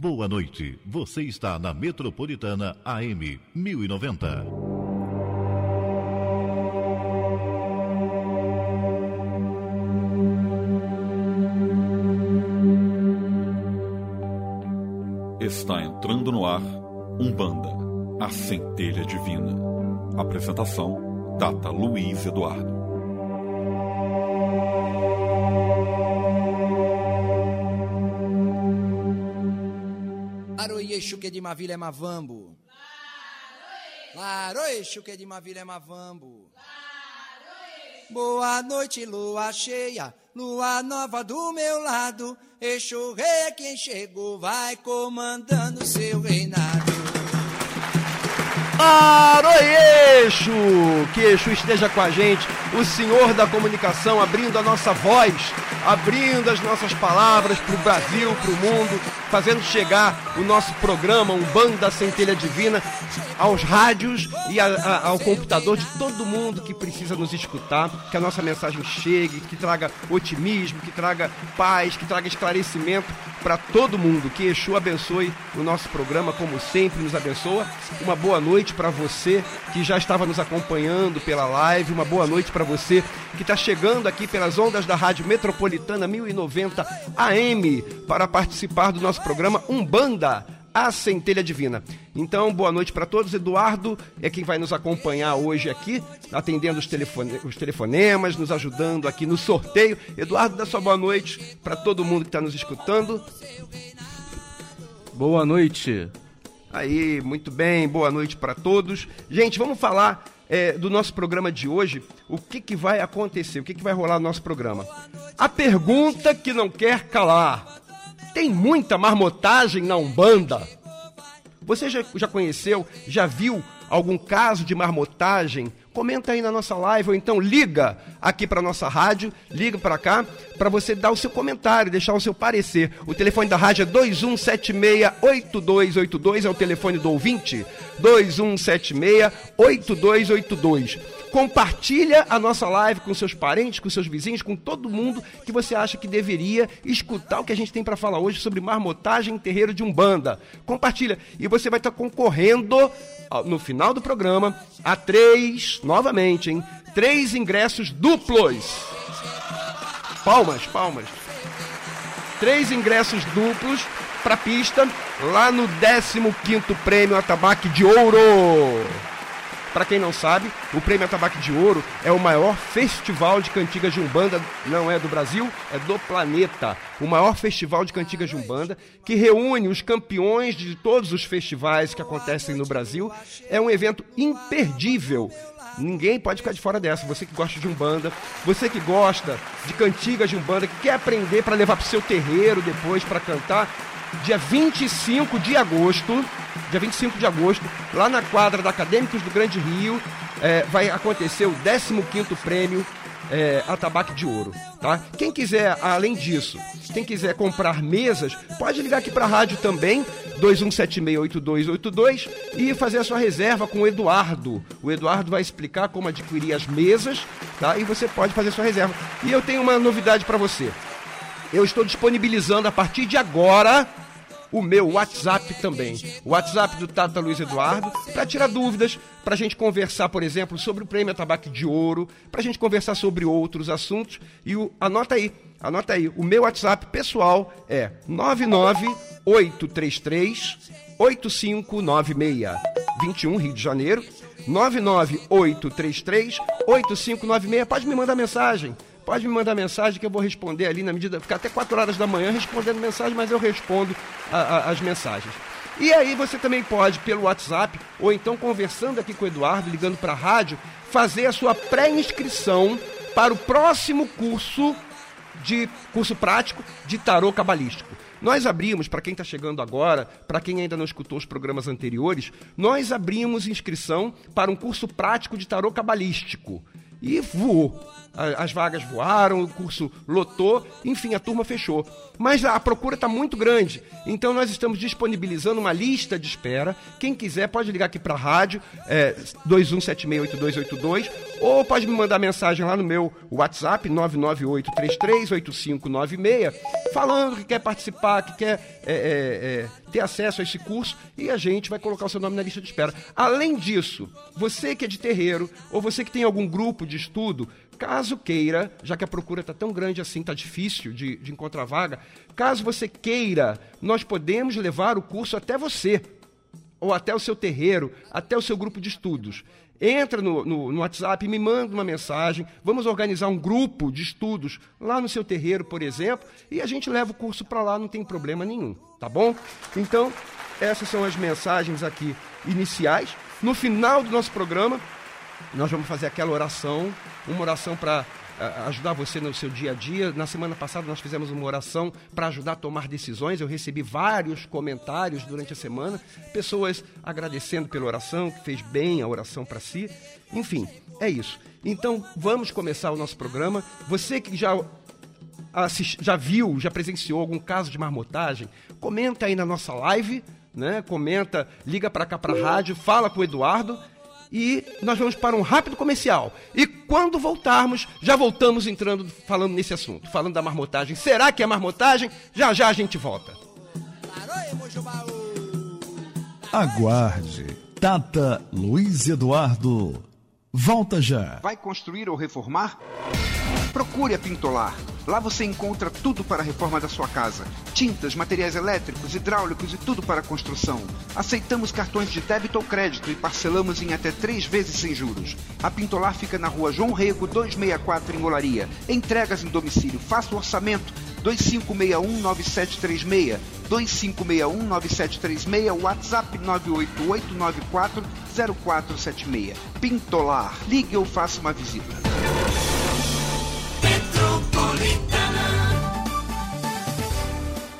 Boa noite. Você está na Metropolitana AM 1090. Está entrando no ar Umbanda, a centelha divina. Apresentação: Data Luiz Eduardo. Que de Mavilha é Mavambo. Laroixo que de Mavilha é Mavambo. Boa noite, lua cheia, lua nova do meu lado. Eixo rei é quem chegou, vai comandando seu reinado. Aroeixo! Que Exu esteja com a gente, o Senhor da comunicação, abrindo a nossa voz, abrindo as nossas palavras para o Brasil, para o mundo, fazendo chegar o nosso programa, um Banda Centelha Divina, aos rádios e a, a, ao computador de todo mundo que precisa nos escutar, que a nossa mensagem chegue, que traga otimismo, que traga paz, que traga esclarecimento para todo mundo. Que Exu abençoe o nosso programa, como sempre nos abençoa. Uma boa noite para você que já estava nos acompanhando pela live, uma boa noite para você que está chegando aqui pelas ondas da Rádio Metropolitana 1090 AM para participar do nosso programa Umbanda a Centelha Divina. Então, boa noite para todos. Eduardo é quem vai nos acompanhar hoje aqui, atendendo os, telefone os telefonemas, nos ajudando aqui no sorteio. Eduardo, dá sua boa noite para todo mundo que está nos escutando. Boa noite. Aí, muito bem, boa noite para todos. Gente, vamos falar é, do nosso programa de hoje. O que, que vai acontecer? O que, que vai rolar no nosso programa? A pergunta que não quer calar. Tem muita marmotagem na Umbanda. Você já, já conheceu, já viu algum caso de marmotagem? Comenta aí na nossa live ou então liga aqui para nossa rádio, liga para cá para você dar o seu comentário, deixar o seu parecer. O telefone da rádio é 21768282 é o telefone do ouvinte. 21768282. Compartilha a nossa live com seus parentes, com seus vizinhos, com todo mundo que você acha que deveria escutar o que a gente tem para falar hoje sobre marmotagem em terreiro de Umbanda. Compartilha e você vai estar concorrendo no final do programa a três, novamente, hein? Três ingressos duplos. Palmas, palmas. Três ingressos duplos para pista lá no 15º Prêmio Atabaque de Ouro. Para quem não sabe, o Prêmio Atabaque de Ouro é o maior festival de cantigas de Umbanda, não é do Brasil, é do planeta. O maior festival de cantigas de Umbanda, que reúne os campeões de todos os festivais que acontecem no Brasil. É um evento imperdível. Ninguém pode ficar de fora dessa. Você que gosta de Umbanda, você que gosta de cantigas de Umbanda, que quer aprender para levar para o seu terreiro depois para cantar, dia 25 de agosto, dia 25 de agosto, lá na quadra da Acadêmicos do Grande Rio, é, vai acontecer o 15º prêmio é, Atabaque de Ouro, tá? Quem quiser, além disso, quem quiser comprar mesas, pode ligar aqui para a rádio também, 21768282 e fazer a sua reserva com o Eduardo. O Eduardo vai explicar como adquirir as mesas, tá? E você pode fazer a sua reserva. E eu tenho uma novidade para você. Eu estou disponibilizando a partir de agora o meu WhatsApp também. O WhatsApp do Tata Luiz Eduardo, para tirar dúvidas, para a gente conversar, por exemplo, sobre o Prêmio Tabaco de Ouro, para a gente conversar sobre outros assuntos. E o, anota aí, anota aí, o meu WhatsApp pessoal é 99833 8596 21 Rio de Janeiro 99833 8596 pode me mandar mensagem pode me mandar mensagem que eu vou responder ali na medida. Ficar até 4 horas da manhã respondendo mensagem, mas eu respondo a, a, as mensagens. E aí você também pode, pelo WhatsApp, ou então conversando aqui com o Eduardo, ligando para a rádio, fazer a sua pré-inscrição para o próximo curso de curso prático de tarô cabalístico. Nós abrimos, para quem está chegando agora, para quem ainda não escutou os programas anteriores, nós abrimos inscrição para um curso prático de tarô cabalístico. E voou as vagas voaram, o curso lotou, enfim, a turma fechou. Mas a procura está muito grande, então nós estamos disponibilizando uma lista de espera. Quem quiser pode ligar aqui para a rádio, é, 21768282, Ou pode me mandar mensagem lá no meu WhatsApp, 998338596, falando que quer participar, que quer é, é, é, ter acesso a esse curso e a gente vai colocar o seu nome na lista de espera. Além disso, você que é de terreiro ou você que tem algum grupo de estudo, caso queira, já que a procura está tão grande assim, está difícil de, de encontrar vaga, caso você queira, nós podemos levar o curso até você ou até o seu terreiro, até o seu grupo de estudos. Entra no, no, no, WhatsApp, me manda uma mensagem, vamos organizar um grupo de estudos lá no seu terreiro, por exemplo, e a gente leva o curso para lá, não tem problema nenhum, tá bom? Então, essas são as mensagens aqui iniciais. No final do nosso programa, nós vamos fazer aquela oração, uma oração para ajudar você no seu dia a dia. Na semana passada nós fizemos uma oração para ajudar a tomar decisões. Eu recebi vários comentários durante a semana, pessoas agradecendo pela oração, que fez bem a oração para si. Enfim, é isso. Então vamos começar o nosso programa. Você que já assist, já viu, já presenciou algum caso de marmotagem, comenta aí na nossa live, né? Comenta, liga para cá para a rádio, fala com o Eduardo e nós vamos para um rápido comercial. E quando voltarmos, já voltamos entrando falando nesse assunto, falando da marmotagem. Será que é marmotagem? Já já a gente volta. Aguarde. Tata Luiz Eduardo. Volta já. Vai construir ou reformar? Procure a Pintolar. Lá você encontra tudo para a reforma da sua casa: tintas, materiais elétricos, hidráulicos e tudo para a construção. Aceitamos cartões de débito ou crédito e parcelamos em até três vezes sem juros. A Pintolar fica na rua João Rego 264 em Olaria. Entregas em domicílio. Faça o orçamento 25619736, 25619736, WhatsApp 988940476. Pintolar. Ligue ou faça uma visita.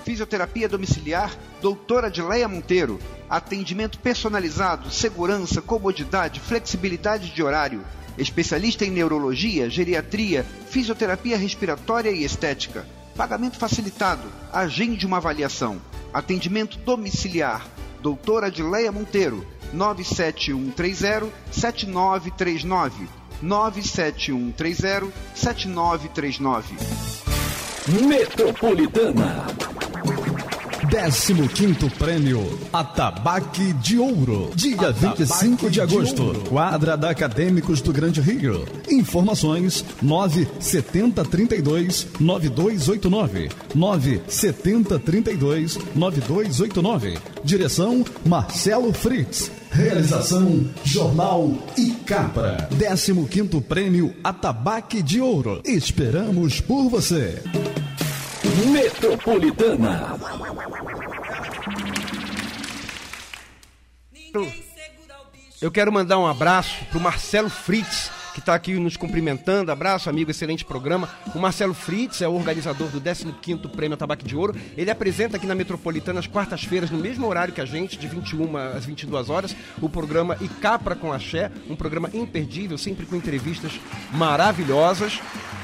Fisioterapia domiciliar, doutora Adileia Monteiro. Atendimento personalizado, segurança, comodidade, flexibilidade de horário. Especialista em neurologia, geriatria, fisioterapia respiratória e estética. Pagamento facilitado. Agende uma avaliação. Atendimento domiciliar. Doutora Adileia Monteiro. 97130 7939. 97130 7939. Metropolitana. 15 Prêmio Atabaque de Ouro. Dia Atabaque 25 de agosto. De Quadra da Acadêmicos do Grande Rio. Informações 97032 9289. 97032 9289. Direção Marcelo Fritz. Realização Jornal e Capra. 15 Prêmio Atabaque de Ouro. Esperamos por você. Metropolitana. Eu quero mandar um abraço pro Marcelo Fritz, que está aqui nos cumprimentando. Abraço, amigo, excelente programa. O Marcelo Fritz é o organizador do 15º Prêmio Tabaco de Ouro. Ele apresenta aqui na Metropolitana às quartas-feiras, no mesmo horário que a gente, de 21 às 22 horas, o programa Icapra com Axé, um programa imperdível, sempre com entrevistas maravilhosas.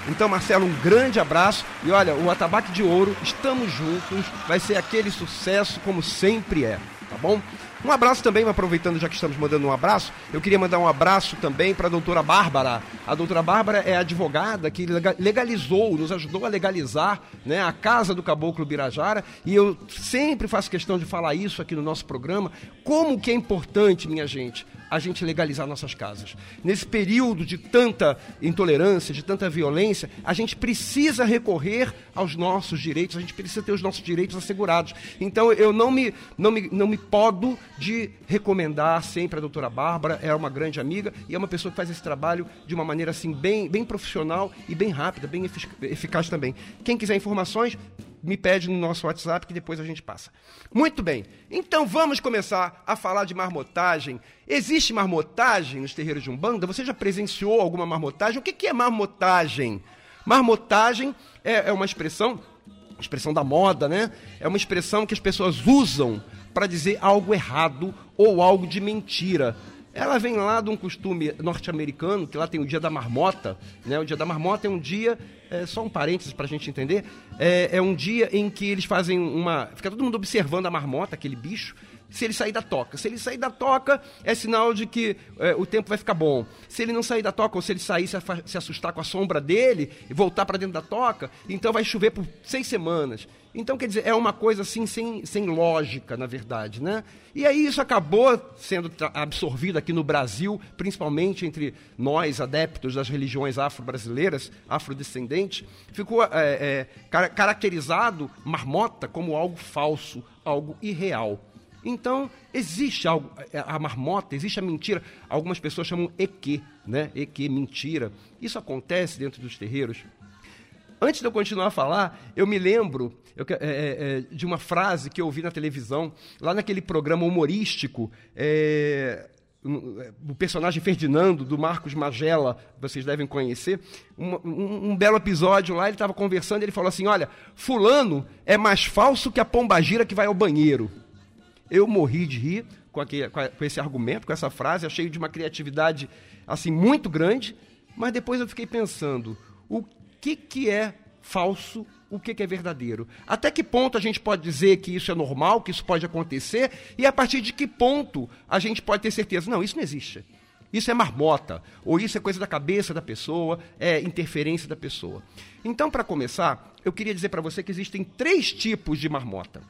Então, Marcelo, um grande abraço. E olha, o Atabaque de Ouro, estamos juntos, vai ser aquele sucesso como sempre é, tá bom? Um abraço também, aproveitando já que estamos mandando um abraço, eu queria mandar um abraço também para a doutora Bárbara. A doutora Bárbara é advogada que legalizou, nos ajudou a legalizar né, a casa do Caboclo Birajara. E eu sempre faço questão de falar isso aqui no nosso programa. Como que é importante, minha gente, a gente legalizar nossas casas. Nesse período de tanta intolerância, de tanta violência, a gente precisa recorrer aos nossos direitos, a gente precisa ter os nossos direitos assegurados. Então eu não me, não me, não me podo de recomendar sempre a doutora Bárbara, é uma grande amiga e é uma pessoa que faz esse trabalho de uma maneira assim bem, bem profissional e bem rápida, bem eficaz também. Quem quiser informações, me pede no nosso WhatsApp que depois a gente passa. Muito bem, então vamos começar a falar de marmotagem. Existe marmotagem nos terreiros de Umbanda? Você já presenciou alguma marmotagem? O que é marmotagem? Marmotagem é, é uma expressão, expressão da moda, né? É uma expressão que as pessoas usam para dizer algo errado ou algo de mentira. Ela vem lá de um costume norte-americano, que lá tem o dia da marmota. Né? O dia da marmota é um dia, é, só um parênteses para a gente entender, é, é, um dia em que eles fazem uma. Fica todo mundo observando a marmota, aquele bicho, se ele sair da toca. Se ele sair da toca, é sinal de que é, o tempo vai ficar bom. Se ele não sair da toca, ou se ele sair se, se assustar com a sombra dele e voltar para dentro da toca, então vai chover por seis semanas. Então, quer dizer, é uma coisa assim sem, sem lógica, na verdade, né? E aí isso acabou sendo absorvido aqui no Brasil, principalmente entre nós, adeptos das religiões afro-brasileiras, afrodescendentes, ficou é, é, caracterizado marmota como algo falso, algo irreal. Então, existe algo, é, a marmota, existe a mentira. Algumas pessoas chamam eque, né? Eque, mentira. Isso acontece dentro dos terreiros. Antes de eu continuar a falar, eu me lembro eu, é, é, é, de uma frase que eu ouvi na televisão, lá naquele programa humorístico, é, o personagem Ferdinando, do Marcos Magela, vocês devem conhecer, um, um, um belo episódio lá, ele estava conversando e ele falou assim, olha, fulano é mais falso que a pombagira que vai ao banheiro. Eu morri de rir com, aquele, com esse argumento, com essa frase, achei de uma criatividade assim muito grande, mas depois eu fiquei pensando, o que, que é falso, o que, que é verdadeiro? Até que ponto a gente pode dizer que isso é normal, que isso pode acontecer, e a partir de que ponto a gente pode ter certeza? Não, isso não existe. Isso é marmota, ou isso é coisa da cabeça da pessoa, é interferência da pessoa. Então, para começar, eu queria dizer para você que existem três tipos de marmota.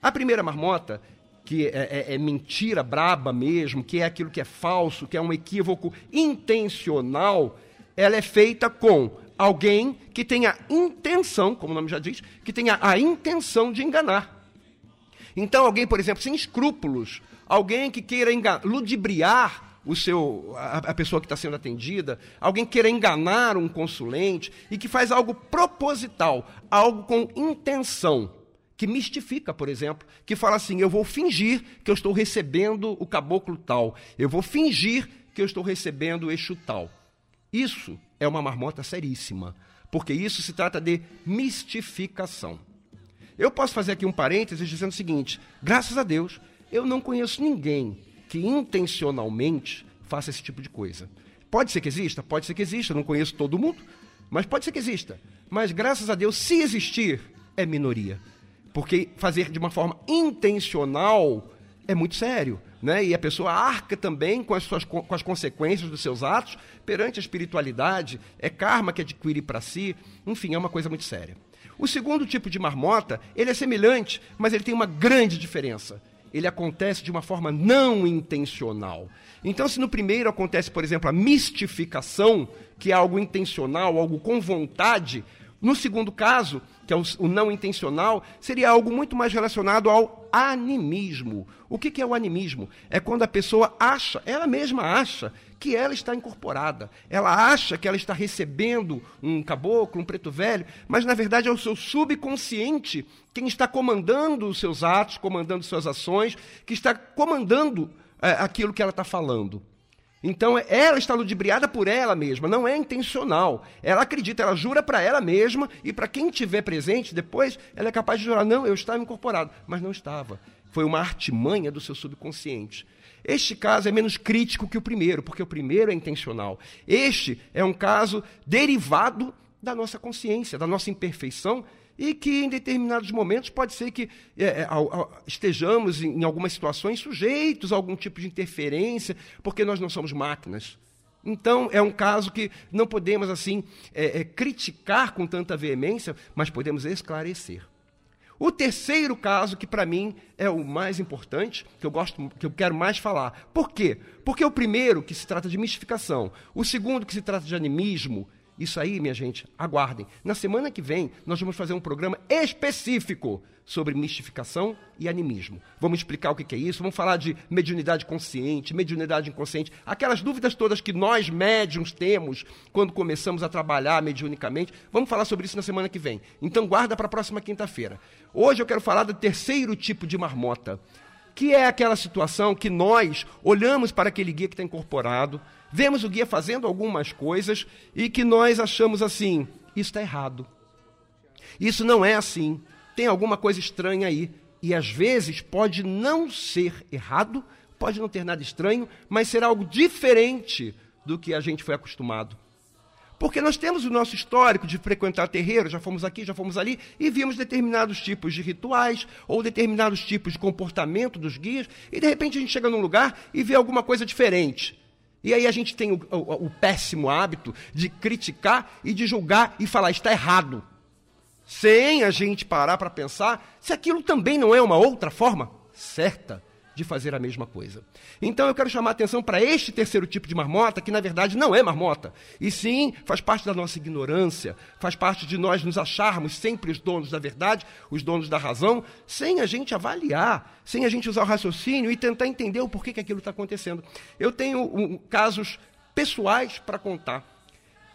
A primeira marmota que é, é, é, mentira braba mesmo, que é aquilo que é falso, que é um equívoco intencional, ela é feita com alguém que tenha intenção, como o nome já diz, que tenha a intenção de enganar. Então, alguém, por exemplo, sem escrúpulos, alguém que queira ludibriar o seu, a, a pessoa que está sendo atendida, alguém que queira enganar um consulente e que faz algo proposital, algo com intenção que mistifica, por exemplo, que fala assim: eu vou fingir que eu estou recebendo o caboclo tal, eu vou fingir que eu estou recebendo o eixo tal. Isso é uma marmota seríssima, porque isso se trata de mistificação. Eu posso fazer aqui um parênteses dizendo o seguinte: graças a Deus, eu não conheço ninguém que intencionalmente faça esse tipo de coisa. Pode ser que exista? Pode ser que exista, eu não conheço todo mundo, mas pode ser que exista. Mas graças a Deus, se existir, é minoria. Porque fazer de uma forma intencional é muito sério. Né? E a pessoa arca também com as, suas, com as consequências dos seus atos perante a espiritualidade, é karma que adquire para si, enfim, é uma coisa muito séria. O segundo tipo de marmota, ele é semelhante, mas ele tem uma grande diferença. Ele acontece de uma forma não intencional. Então, se no primeiro acontece, por exemplo, a mistificação, que é algo intencional, algo com vontade, no segundo caso, que é o, o, não intencional, seria algo muito mais relacionado ao animismo. O que, é o animismo? É quando a pessoa acha, ela mesma acha, que ela está incorporada. Ela acha que ela está recebendo um caboclo, um preto velho, mas na verdade é o seu subconsciente quem está comandando os seus atos, comandando suas ações, que está comandando é, aquilo que ela está falando. Então ela está ludibriada por ela mesma, não é intencional. Ela acredita, ela jura para ela mesma e para quem tiver presente depois, ela é capaz de jurar: não, eu estava incorporado, mas não estava. Foi uma artimanha do seu subconsciente. Este caso é menos crítico que o primeiro, porque o primeiro é intencional. Este é um caso derivado da nossa consciência, da nossa imperfeição e que em determinados momentos pode ser que é, é estejamos em, algumas situações sujeitos a algum tipo de interferência, porque nós não somos máquinas. Então, é um caso que não podemos, assim, é, é, criticar com tanta veemência, mas podemos esclarecer. O terceiro caso, que para mim é o mais importante, que eu gosto, que eu quero mais falar. Por quê? Porque o primeiro, que se trata de mistificação, o segundo, que se trata de animismo, isso aí, minha gente, aguardem. Na semana que vem, nós vamos fazer um programa específico sobre mistificação e animismo. Vamos explicar o que é isso, vamos falar de mediunidade consciente, mediunidade inconsciente, aquelas dúvidas todas que nós médiums temos quando começamos a trabalhar mediunicamente. Vamos falar sobre isso na semana que vem. Então guarda para a próxima quinta-feira. Hoje eu quero falar do terceiro tipo de marmota, que é aquela situação que nós olhamos para aquele guia que está incorporado, vemos o guia fazendo algumas coisas e que nós achamos assim: isso está errado. Isso não é assim. Tem alguma coisa estranha aí. E às vezes pode não ser errado, pode não ter nada estranho, mas ser algo diferente do que a gente foi acostumado. Porque nós temos o nosso histórico de frequentar terreiro, já fomos aqui, já fomos ali, e vimos determinados tipos de rituais ou determinados tipos de comportamento dos guias, e de repente a gente chega num lugar e vê alguma coisa diferente. E aí a gente tem o, o, o péssimo hábito de criticar e de julgar e falar, está errado. Sem a gente parar para pensar se aquilo também não é uma outra forma certa de fazer a mesma coisa. Então eu quero chamar a atenção para este terceiro tipo de marmota, que na verdade não é marmota, e sim faz parte da nossa ignorância, faz parte de nós nos acharmos sempre os donos da verdade, os donos da razão, sem a gente avaliar, sem a gente usar o raciocínio e tentar entender o porquê que aquilo está acontecendo. Eu tenho um, casos pessoais para contar.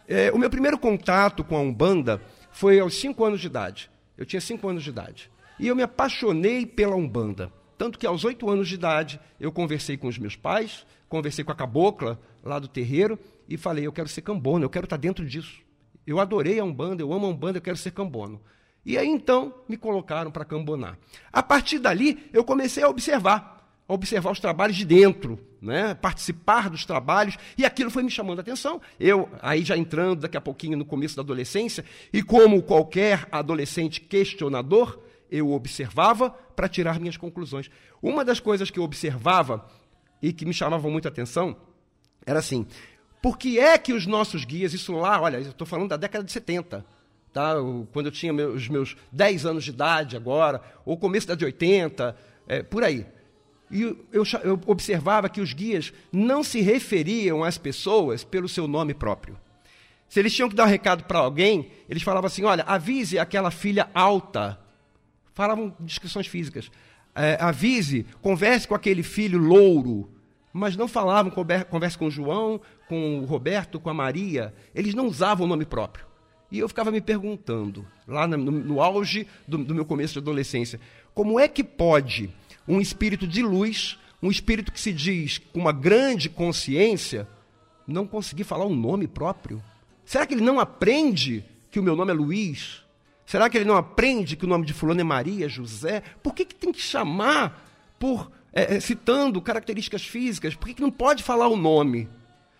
É, o meu primeiro contato com a Umbanda foi aos cinco anos de idade. Eu tinha cinco anos de idade. E eu me apaixonei pela Umbanda. Tanto que aos oito anos de idade eu conversei com os meus pais, conversei com a cabocla lá do terreiro e falei: eu quero ser cambono, eu quero estar dentro disso. Eu adorei a Umbanda, eu amo a Umbanda, eu quero ser cambono. E aí então me colocaram para cambonar. A partir dali eu comecei a observar, a observar os trabalhos de dentro, né? participar dos trabalhos, e aquilo foi me chamando a atenção. Eu, aí já entrando daqui a pouquinho no começo da adolescência, e como qualquer adolescente questionador, eu observava para tirar minhas conclusões. Uma das coisas que eu observava e que me chamava muita atenção era assim: por que é que os nossos guias, isso lá, olha, eu estou falando da década de 70, tá? quando eu tinha meus, os meus 10 anos de idade agora, ou começo da de 80, é, por aí. E eu, eu observava que os guias não se referiam às pessoas pelo seu nome próprio. Se eles tinham que dar um recado para alguém, eles falavam assim: olha, avise aquela filha alta falavam descrições físicas. É, avise, converse com aquele filho louro. Mas não falavam, converse com o João, com o Roberto, com a Maria. Eles não usavam o nome próprio. E eu ficava me perguntando, lá no, no auge do, do meu começo de adolescência, como é que pode um espírito de luz, um espírito que se diz com uma grande consciência, não conseguir falar um nome próprio? Será que ele não aprende que o meu nome é Luiz? Será que ele não aprende que o nome de fulano é Maria, José? Por que, que tem que chamar por é, é, citando características físicas? Por que, que não pode falar o nome?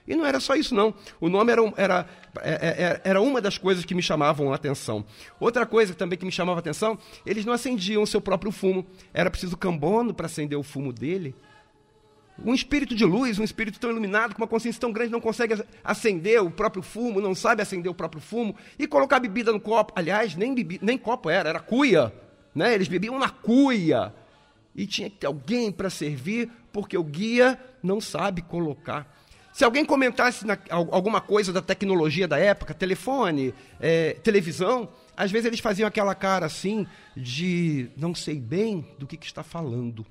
E não era só isso, não. O nome era, era, é, é, era uma das coisas que me chamavam a atenção. Outra coisa também que me chamava a atenção, eles não acendiam o seu próprio fumo. Era preciso cambono para acender o fumo dele. Um espírito de luz, um espírito tão iluminado, com uma consciência tão grande, não consegue acender o próprio fumo, não sabe acender o próprio fumo, e colocar bebida no copo. Aliás, nem, bebi, nem copo era, era cuia. Né? Eles bebiam na cuia. E tinha que ter alguém para servir, porque o guia não sabe colocar. Se alguém comentasse na, alguma coisa da tecnologia da época, telefone, é, televisão, às vezes eles faziam aquela cara assim de não sei bem do que, que está falando.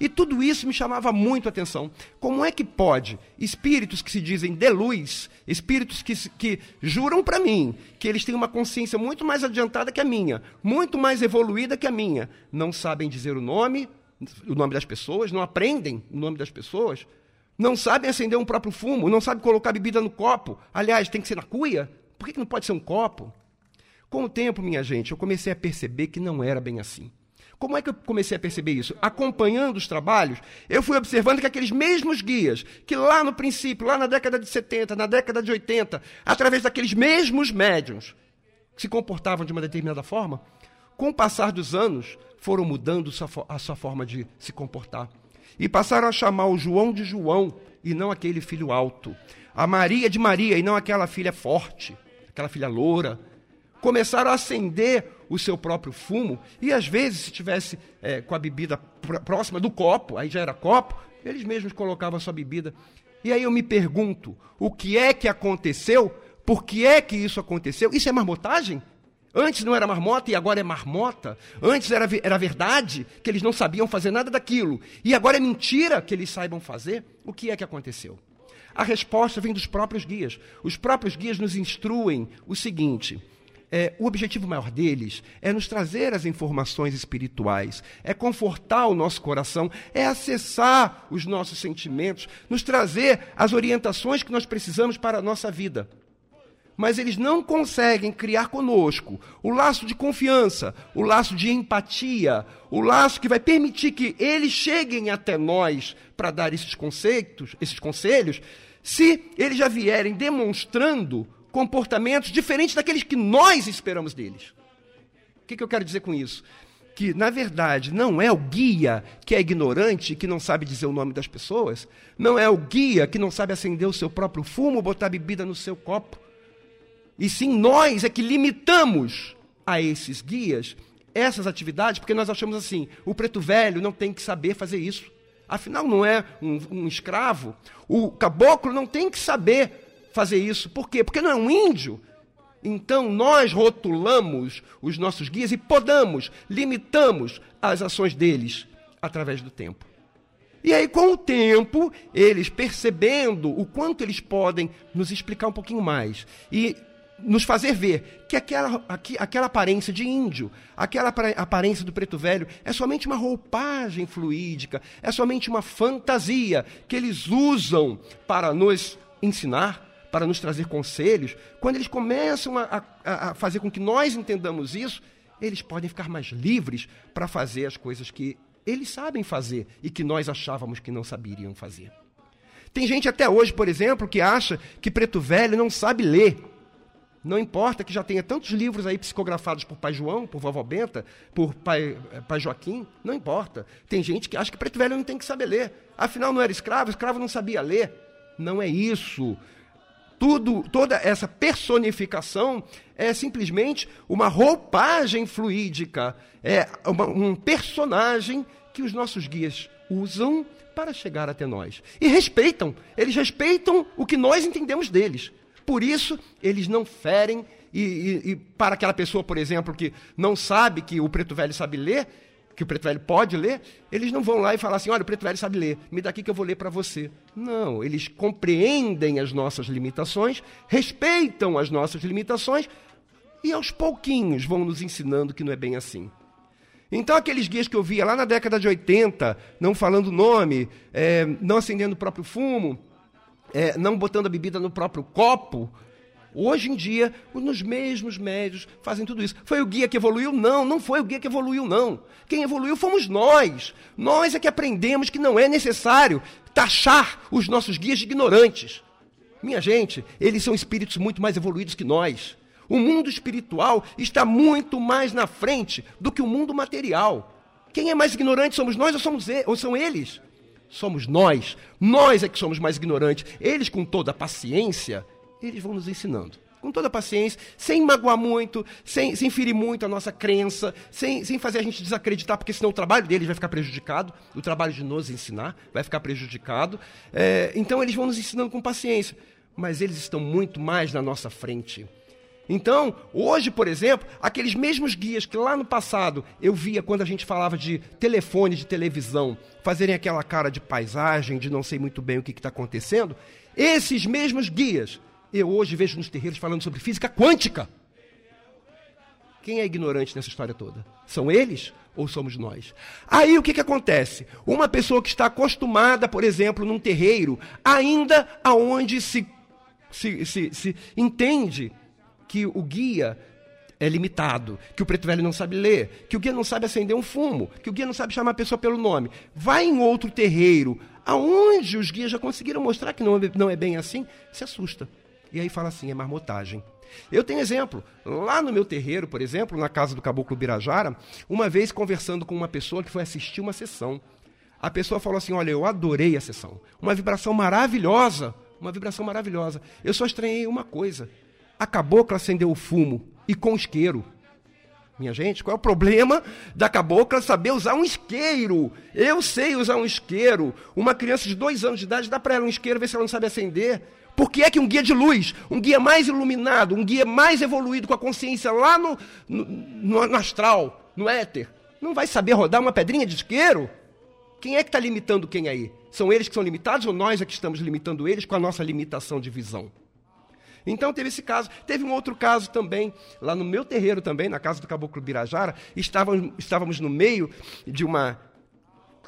E tudo isso me chamava muito a atenção. Como é que pode espíritos que se dizem de luz, espíritos que, que juram para mim que eles têm uma consciência muito mais adiantada que a minha, muito mais evoluída que a minha, não sabem dizer o nome, o nome das pessoas, não aprendem o nome das pessoas, não sabem acender um próprio fumo, não sabem colocar bebida no copo. Aliás, tem que ser na cuia? Por que, que não pode ser um copo? Com o tempo, minha gente, eu comecei a perceber que não era bem assim. Como é que eu comecei a perceber isso? Acompanhando os trabalhos, eu fui observando que aqueles mesmos guias, que lá no princípio, lá na década de 70, na década de 80, através daqueles mesmos médiums, que se comportavam de uma determinada forma, com o passar dos anos, foram mudando a sua forma de se comportar. E passaram a chamar o João de João, e não aquele filho alto. A Maria de Maria, e não aquela filha forte, aquela filha loura. Começaram a acender o seu próprio fumo, e às vezes, se tivesse é, com a bebida próxima do copo, aí já era copo, eles mesmos colocavam a sua bebida. E aí eu me pergunto, o que é que aconteceu? Por que é que isso aconteceu? Isso é marmotagem? Antes não era marmota e agora é marmota. Antes era, era verdade que eles não sabiam fazer nada daquilo. E agora é mentira que eles saibam fazer. O que é que aconteceu? A resposta vem dos próprios guias. Os próprios guias nos instruem o seguinte: é, o objetivo maior deles é nos trazer as informações espirituais, é confortar o nosso coração, é acessar os nossos sentimentos, nos trazer as orientações que nós precisamos para a nossa vida. Mas eles não conseguem criar conosco o laço de confiança, o laço de empatia, o laço que vai permitir que eles cheguem até nós para dar esses conceitos, esses conselhos, se eles já vierem demonstrando comportamentos diferentes daqueles que nós esperamos deles. O que, que eu quero dizer com isso? Que, na verdade, não é o guia que é ignorante, que não sabe dizer o nome das pessoas, não é o guia que não sabe acender o seu próprio fumo, botar bebida no seu copo. E sim nós é que limitamos a esses guias essas atividades, porque nós achamos assim: o preto velho não tem que saber fazer isso. Afinal, não é um, um escravo. O caboclo não tem que saber fazer isso. Por quê? Porque não é um índio. Então, nós rotulamos os nossos guias e podamos, limitamos as ações deles através do tempo. E aí, com o tempo, eles percebendo o quanto eles podem nos explicar um pouquinho mais e nos fazer ver que aquela, aquela aparência de índio, aquela aparência do preto velho, é somente uma roupagem fluídica, é somente uma fantasia que eles usam para nos ensinar, para nos trazer conselhos. Quando eles começam a, a, a fazer com que nós entendamos isso, eles podem ficar mais livres para fazer as coisas que eles sabem fazer e que nós achávamos que não saberiam fazer. Tem gente até hoje, por exemplo, que acha que preto velho não sabe ler. Não importa que já tenha tantos livros aí psicografados por pai João, por vovó Benta, por pai, eh, pai Joaquim, não importa. Tem gente que acha que preto velho não tem que saber ler. Afinal, não era escravo, escravo não sabia ler. Não é isso. Tudo, toda essa personificação é simplesmente uma roupagem fluídica, é uma, um personagem que os nossos guias usam para chegar até nós. E respeitam, eles respeitam o que nós entendemos deles. Por isso, eles não ferem. E, e, e, para aquela pessoa, por exemplo, que não sabe que o preto velho sabe ler, que o preto velho pode ler, eles não vão lá e falar assim: olha, o preto velho sabe ler, me dá aqui que eu vou ler para você. Não, eles compreendem as nossas limitações, respeitam as nossas limitações e aos pouquinhos vão nos ensinando que não é bem assim. Então, aqueles guias que eu via lá na década de 80, não falando nome, é, não acendendo o próprio fumo, é, não botando a bebida no próprio copo. Hoje em dia, nos mesmos médios fazem tudo isso. Foi o guia que evoluiu? Não, não foi o guia que evoluiu, não. Quem evoluiu fomos nós. Nós é que aprendemos que não é necessário taxar os nossos guias de ignorantes. Minha gente, eles são espíritos muito mais evoluídos que nós. O mundo espiritual está muito mais na frente do que o mundo material. Quem é mais ignorante somos nós ou, somos ou são eles? somos nós. Nós é que somos mais ignorantes. Eles, com toda a paciência, eles vão nos ensinando. Com toda paciência, sem magoar muito, sem, sem ferir muito a nossa crença, sem, sem fazer a gente desacreditar, porque senão o trabalho deles vai ficar prejudicado, o trabalho de nos ensinar vai ficar prejudicado. É, então, eles vão nos ensinando com paciência. Mas eles estão muito mais na nossa frente. Então, hoje, por exemplo, aqueles mesmos guias que lá no passado eu via quando a gente falava de telefone, de televisão, fazerem aquela cara de paisagem, de não sei muito bem o que está acontecendo, esses mesmos guias eu hoje vejo nos terreiros falando sobre física quântica. Quem é ignorante nessa história toda? São eles ou somos nós? Aí o que, que acontece? Uma pessoa que está acostumada, por exemplo, num terreiro, ainda aonde se, se, se, se entende que o guia é limitado, que o preto velho não sabe ler, que o guia não sabe acender um fumo, que o guia não sabe chamar a pessoa pelo nome. Vai em outro terreiro, aonde os guias já conseguiram mostrar que não é, não é bem assim, se assusta. E aí fala assim, é marmotagem. Eu tenho exemplo. Lá no meu terreiro, por exemplo, na casa do Caboclo Birajara, uma vez conversando com uma pessoa que foi assistir uma sessão. A pessoa falou assim: Olha, eu adorei a sessão. Uma vibração maravilhosa. Uma vibração maravilhosa. Eu só estranhei uma coisa. A cabocla acendeu o fumo e com isqueiro. Minha gente, qual é o problema da cabocla saber usar um isqueiro? Eu sei usar um isqueiro. Uma criança de dois anos de idade, dá para ela um isqueiro, ver se ela não sabe acender. Por que é que um guia de luz, um guia mais iluminado, um guia mais evoluído com a consciência lá no, no, no astral, no éter, não vai saber rodar uma pedrinha de isqueiro? Quem é que está limitando quem aí? São eles que são limitados ou nós é que estamos limitando eles com a nossa limitação de visão? Então teve esse caso. Teve um outro caso também, lá no meu terreiro também, na casa do Caboclo Birajara, estávamos, estávamos no meio de uma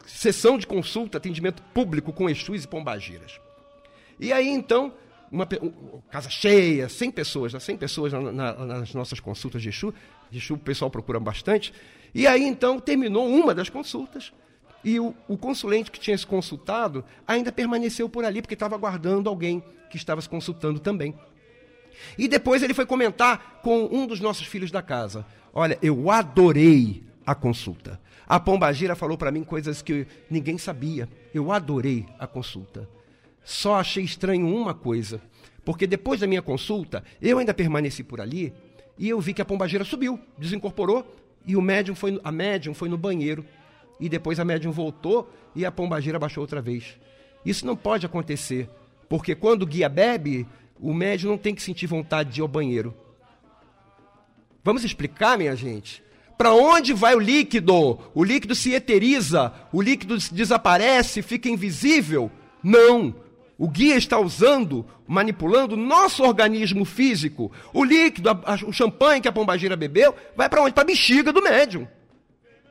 sessão de consulta, atendimento público com Exus e Pombagiras. E aí então, uma, casa cheia, 100 pessoas, né, 100 pessoas na, na, nas nossas consultas de Exu, de Exu o pessoal procura bastante. E aí então terminou uma das consultas, E o, o consulente que tinha se consultado ainda permaneceu por ali, porque estava aguardando alguém que estava se consultando também. E depois ele foi comentar com um dos nossos filhos da casa: Olha, eu adorei a consulta. A Pombagira falou para mim coisas que ninguém sabia. Eu adorei a consulta. Só achei estranho uma coisa, porque depois da minha consulta, eu ainda permaneci por ali e eu vi que a pombageira subiu, desincorporou e o médium foi, a médium foi no banheiro. E depois a médium voltou e a pombageira baixou outra vez. Isso não pode acontecer, porque quando o guia bebe, o médium não tem que sentir vontade de ir ao banheiro. Vamos explicar, minha gente? Para onde vai o líquido? O líquido se eteriza, o líquido desaparece, fica invisível? Não. O guia está usando, manipulando nosso organismo físico. O líquido, a, a, o champanhe que a pombagira bebeu, vai para onde? Para a bexiga do médium.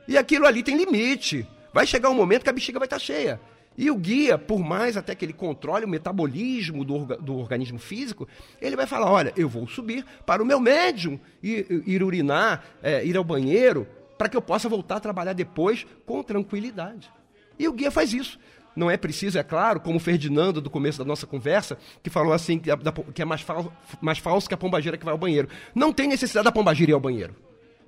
E aquilo ali tem limite. Vai chegar um momento que a bexiga vai estar tá cheia. E o guia, por mais até que ele controle o metabolismo do, do organismo físico, ele vai falar: olha, eu vou subir para o meu médium ir, ir urinar, é, ir ao banheiro, para que eu possa voltar a trabalhar depois com tranquilidade. E o guia faz isso. Não é preciso, é claro, como Ferdinando, do começo da nossa conversa, que falou assim, que, é mais, fal, mais falso que a pombagira que vai ao banheiro. Não tem necessidade da pombagira ir ao banheiro.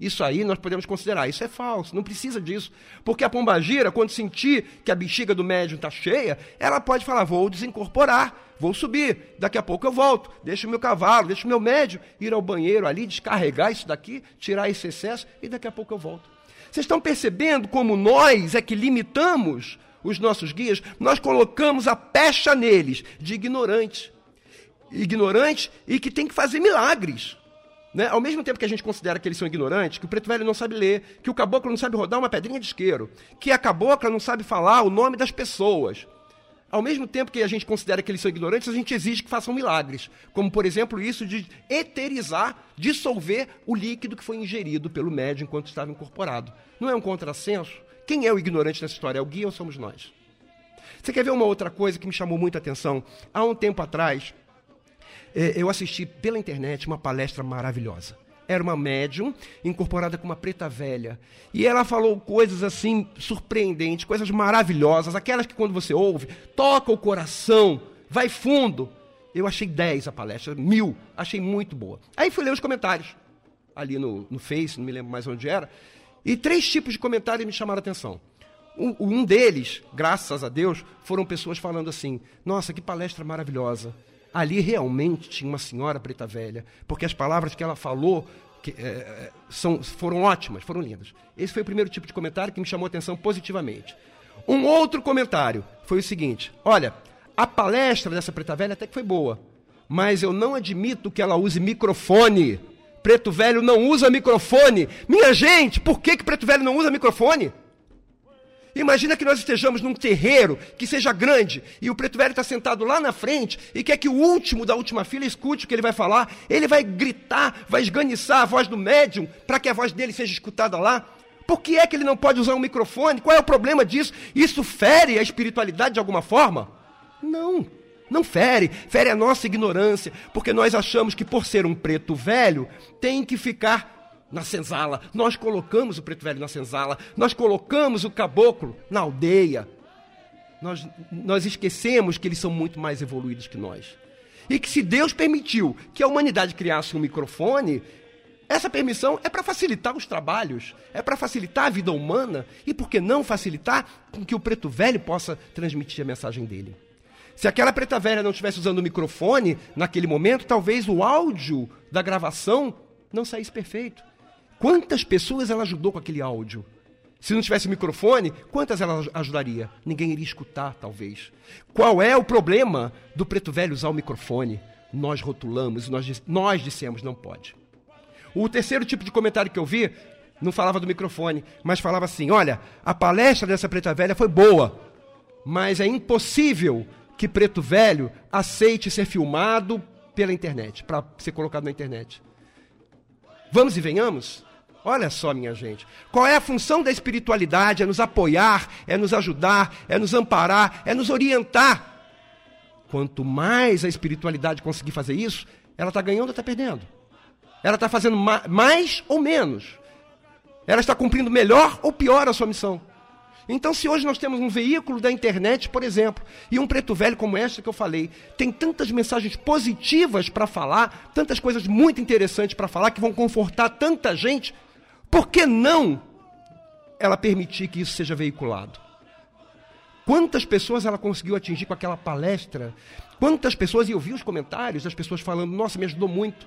Isso aí nós podemos considerar, isso é falso, não precisa disso. Porque a pombagira, quando sentir que a bexiga do médium está cheia, ela pode falar, vou desincorporar, vou subir, daqui a pouco eu volto, deixo o meu cavalo, deixo o meu médium ir ao banheiro ali, descarregar isso daqui, tirar esse excesso e daqui a pouco eu volto. Vocês estão percebendo como nós é que limitamos os nossos guias, nós colocamos a pecha neles de ignorantes. Ignorantes e que tem que fazer milagres. Né? Ao mesmo tempo que a gente considera que eles são ignorantes, que o preto velho não sabe ler, que o caboclo não sabe rodar uma pedrinha de isqueiro, que a cabocla não sabe falar o nome das pessoas. Ao mesmo tempo que a gente considera que eles são ignorantes, a gente exige que façam milagres. Como, por exemplo, isso de eterizar, dissolver o líquido que foi ingerido pelo médium enquanto estava incorporado. Não é um contrassenso? Quem é o ignorante nessa história? É o guia ou somos nós? Você quer ver uma outra coisa que me chamou muita atenção? Há um tempo atrás, é, eu assisti pela internet uma palestra maravilhosa. Era uma médium incorporada com uma preta velha. E ela falou coisas assim surpreendentes, coisas maravilhosas, aquelas que quando você ouve, toca o coração, vai fundo. Eu achei 10 a palestra, mil, achei muito boa. Aí fui ler os comentários ali no, no Face, não me lembro mais onde era. E três tipos de comentários me chamaram a atenção. Um, deles, graças a Deus, foram pessoas falando assim: Nossa, que palestra maravilhosa. Ali realmente tinha uma senhora preta velha, porque as palavras que ela falou que, é, são, foram ótimas, foram lindas. Esse foi o primeiro tipo de comentário que me chamou a atenção positivamente. Um outro comentário foi o seguinte: Olha, a palestra dessa preta velha até que foi boa, mas eu não admito que ela use microfone preto velho não usa microfone. Minha gente, por que, que preto velho não usa microfone? Imagina que nós estejamos num terreiro que seja grande e o preto velho está sentado lá na frente e quer que o último da última fila escute o que ele vai falar. Ele vai gritar, vai esganiçar a voz do médium para que a voz dele seja escutada lá. Por que é que ele não pode usar um microfone? Qual é o problema disso? Isso fere a espiritualidade de alguma forma? Não. Não fere, fere a nossa ignorância, porque nós achamos que por ser um preto velho, tem que ficar na senzala. Nós colocamos o preto velho na senzala, nós colocamos o caboclo na aldeia. Nós, nós esquecemos que eles são muito mais evoluídos que nós. E que se Deus permitiu que a humanidade criasse um microfone, essa permissão é para facilitar os trabalhos, é para facilitar a vida humana e, por que não facilitar com que o preto velho possa transmitir a mensagem dele? Se aquela preta velha não estivesse usando o microfone naquele momento, talvez o áudio da gravação não saísse perfeito. Quantas pessoas ela ajudou com aquele áudio? Se não tivesse microfone, quantas ela ajudaria? Ninguém iria escutar, talvez. Qual é o problema do preto velho usar o microfone? Nós rotulamos, nós, nós dissemos não pode. O terceiro tipo de comentário que eu vi não falava do microfone, mas falava assim: olha, a palestra dessa preta velha foi boa, mas é impossível que Preto Velho aceite ser filmado pela internet, para ser colocado na internet. Vamos e venhamos? Olha só, minha gente. Qual é a função da espiritualidade? É nos apoiar, é nos ajudar, é nos amparar, é nos orientar. Quanto mais a espiritualidade conseguir fazer isso, ela está ganhando ou está perdendo? Ela está fazendo ma mais ou menos? Ela está cumprindo melhor ou pior a sua missão? Então, se hoje nós temos um veículo da internet, por exemplo, e um preto velho como esta que eu falei, tem tantas mensagens positivas para falar, tantas coisas muito interessantes para falar, que vão confortar tanta gente, por que não ela permitir que isso seja veiculado? Quantas pessoas ela conseguiu atingir com aquela palestra? Quantas pessoas, e eu vi os comentários das pessoas falando, nossa, me ajudou muito.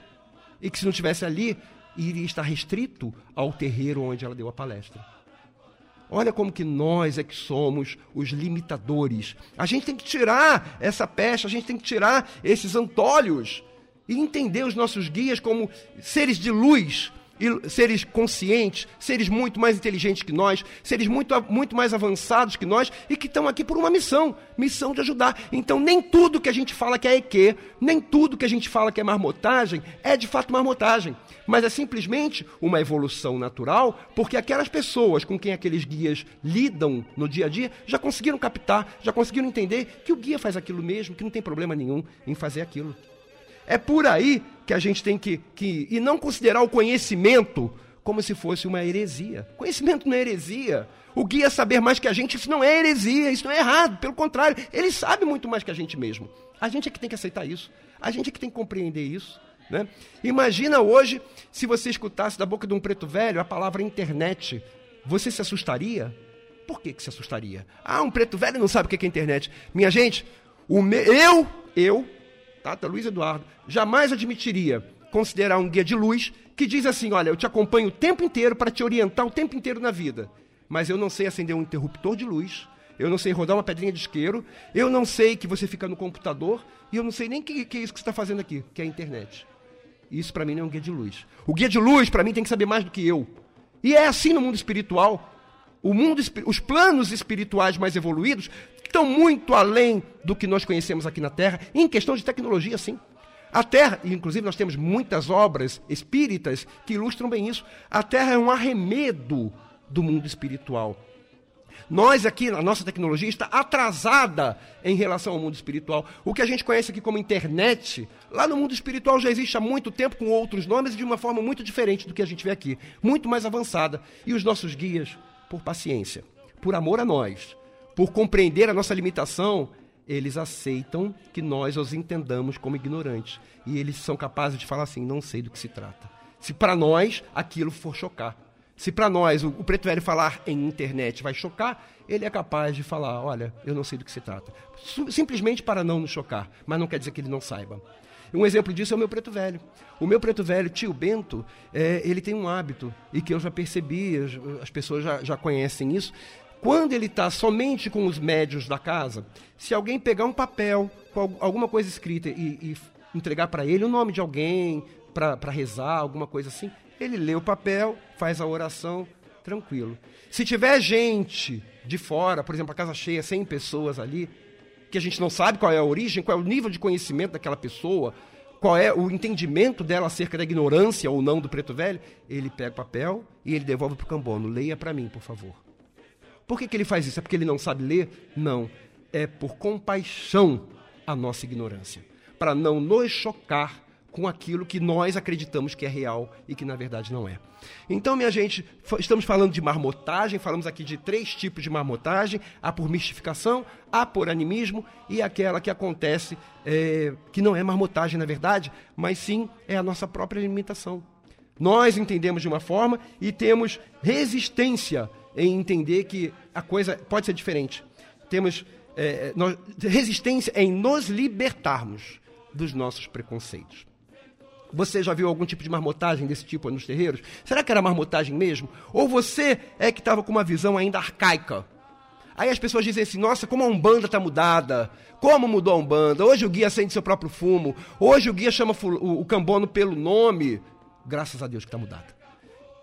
E que se não tivesse ali, iria estar restrito ao terreiro onde ela deu a palestra. Olha como que nós é que somos os limitadores. A gente tem que tirar essa peste, a gente tem que tirar esses antólios e entender os nossos guias como seres de luz, seres conscientes, seres muito mais inteligentes que nós, seres muito, muito mais avançados que nós e que estão aqui por uma missão, missão de ajudar. Então, nem tudo que a gente fala que é EQ, nem tudo que a gente fala que é marmotagem, é de fato marmotagem. Mas é simplesmente uma evolução natural, porque aquelas pessoas com quem aqueles guias lidam no dia a dia já conseguiram captar, já conseguiram entender que o guia faz aquilo mesmo, que não tem problema nenhum em fazer aquilo. É por aí que a gente tem que, que. E não considerar o conhecimento como se fosse uma heresia. Conhecimento não é heresia. O guia saber mais que a gente, isso não é heresia, isso não é errado. Pelo contrário, ele sabe muito mais que a gente mesmo. A gente é que tem que aceitar isso. A gente é que tem que compreender isso. Né? Imagina hoje se você escutasse da boca de um preto velho a palavra internet. Você se assustaria? Por que, que se assustaria? Ah, um preto velho não sabe o que é internet. Minha gente, o me... eu, eu, Tata Luiz Eduardo, jamais admitiria considerar um guia de luz que diz assim: olha, eu te acompanho o tempo inteiro para te orientar o tempo inteiro na vida, mas eu não sei acender um interruptor de luz, eu não sei rodar uma pedrinha de isqueiro, eu não sei que você fica no computador e eu não sei nem o que, que é isso que você está fazendo aqui, que é a internet. Isso para mim não é um guia de luz. O guia de luz, para mim, tem que saber mais do que eu. E é assim no mundo espiritual. O mundo, os planos espirituais mais evoluídos estão muito além do que nós conhecemos aqui na Terra, em questão de tecnologia, sim. A Terra, inclusive nós temos muitas obras espíritas que ilustram bem isso, a Terra é um arremedo do mundo espiritual. Nós aqui, a nossa tecnologia está atrasada em relação ao mundo espiritual. O que a gente conhece aqui como internet, lá no mundo espiritual já existe há muito tempo com outros nomes e de uma forma muito diferente do que a gente vê aqui, muito mais avançada. E os nossos guias, por paciência, por amor a nós, por compreender a nossa limitação, eles aceitam que nós os entendamos como ignorantes. E eles são capazes de falar assim: não sei do que se trata. Se para nós aquilo for chocar. Se para nós o, o, preto velho falar em internet vai chocar, ele é capaz de falar: olha, eu não sei do que se trata. Simplesmente para não nos chocar, mas não quer dizer que ele não saiba. Um exemplo disso é o meu preto velho. O meu preto velho, tio Bento, é, ele tem um hábito, e que eu já percebi, as, as pessoas já, já conhecem isso, quando ele está somente com os médios da casa, se alguém pegar um papel com alguma coisa escrita e, e entregar para ele o nome de alguém, para rezar, alguma coisa assim, ele lê o papel, faz a oração, tranquilo. Se tiver gente de fora, por exemplo, a casa cheia, 100 pessoas ali, que a gente não sabe qual é a origem, qual é o nível de conhecimento daquela pessoa, qual é o entendimento dela acerca da ignorância ou não do preto velho, ele pega o papel e ele devolve para o cambono. Leia para mim, por favor. Por que, que ele faz isso? É porque ele não sabe ler? Não. É por compaixão à nossa ignorância. Para não nos chocar com aquilo que nós acreditamos que é real e que na verdade não é. Então, minha gente, estamos falando de marmotagem, falamos aqui de três tipos de marmotagem: a por mistificação, a por animismo e aquela que acontece, é, que não é marmotagem na verdade, mas sim é a nossa própria limitação. Nós entendemos de uma forma e temos resistência em entender que a coisa pode ser diferente. Temos é, nós, resistência em nos libertarmos dos nossos preconceitos. Você já viu algum tipo de marmotagem desse tipo nos terreiros? Será que era marmotagem mesmo? Ou você é que estava com uma visão ainda arcaica? Aí as pessoas dizem assim: nossa, como a Umbanda está mudada. Como mudou a Umbanda? Hoje o guia acende seu próprio fumo. Hoje o guia chama o, o cambono pelo nome. Graças a Deus que está mudada.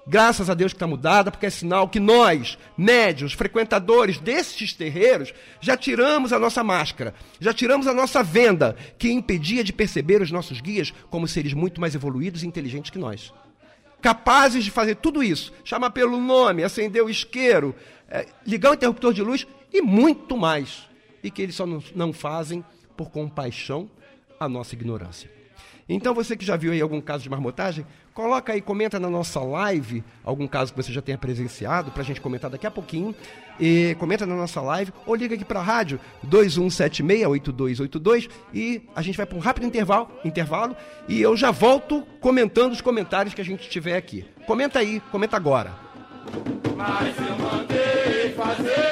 Graças a Deus que está mudada, porque é sinal que nós, médios, frequentadores desses terreiros, já tiramos a nossa máscara, já tiramos a nossa venda, que impedia de perceber os nossos guias como seres muito mais evoluídos e inteligentes que nós. Capazes de fazer tudo isso, chamar pelo nome, acender o isqueiro, é, ligar o interruptor de luz e muito mais. E que eles só não, não fazem por compaixão à nossa ignorância. Então você que já viu aí algum caso de marmotagem, coloca aí, comenta na nossa live algum caso que você já tenha presenciado, para a gente comentar daqui a pouquinho. E comenta na nossa live ou liga aqui para a rádio 21768282 e a gente vai para um rápido intervalo, intervalo e eu já volto comentando os comentários que a gente tiver aqui. Comenta aí, comenta agora. Mas eu mandei fazer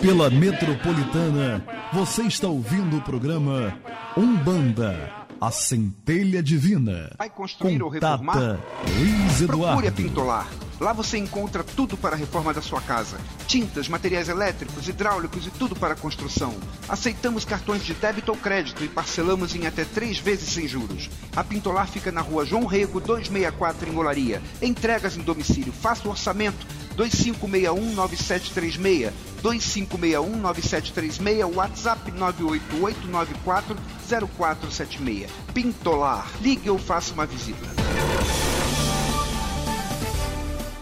pela Metropolitana, você está ouvindo o programa Umbanda, a centelha divina. Vai construir Contata ou reformar? Luiz Eduardo. Procure a Pintolar. Lá você encontra tudo para a reforma da sua casa: tintas, materiais elétricos, hidráulicos e tudo para a construção. Aceitamos cartões de débito ou crédito e parcelamos em até três vezes sem juros. A Pintolar fica na rua João Rego, 264 em. Entregas em domicílio. Faça o orçamento 25619736, 25619736, WhatsApp 988940476. Pintolar. Ligue ou faça uma visita.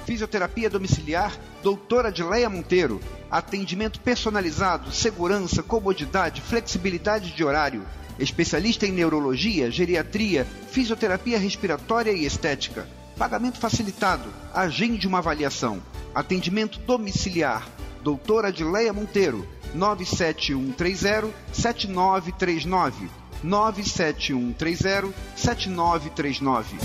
Fisioterapia domiciliar, doutora Adileia Monteiro. Atendimento personalizado, segurança, comodidade, flexibilidade de horário. Especialista em neurologia, geriatria, fisioterapia respiratória e estética. Pagamento facilitado. Agende uma avaliação. Atendimento domiciliar. Doutora Adileia Monteiro. 97130 7939. 97130 7939.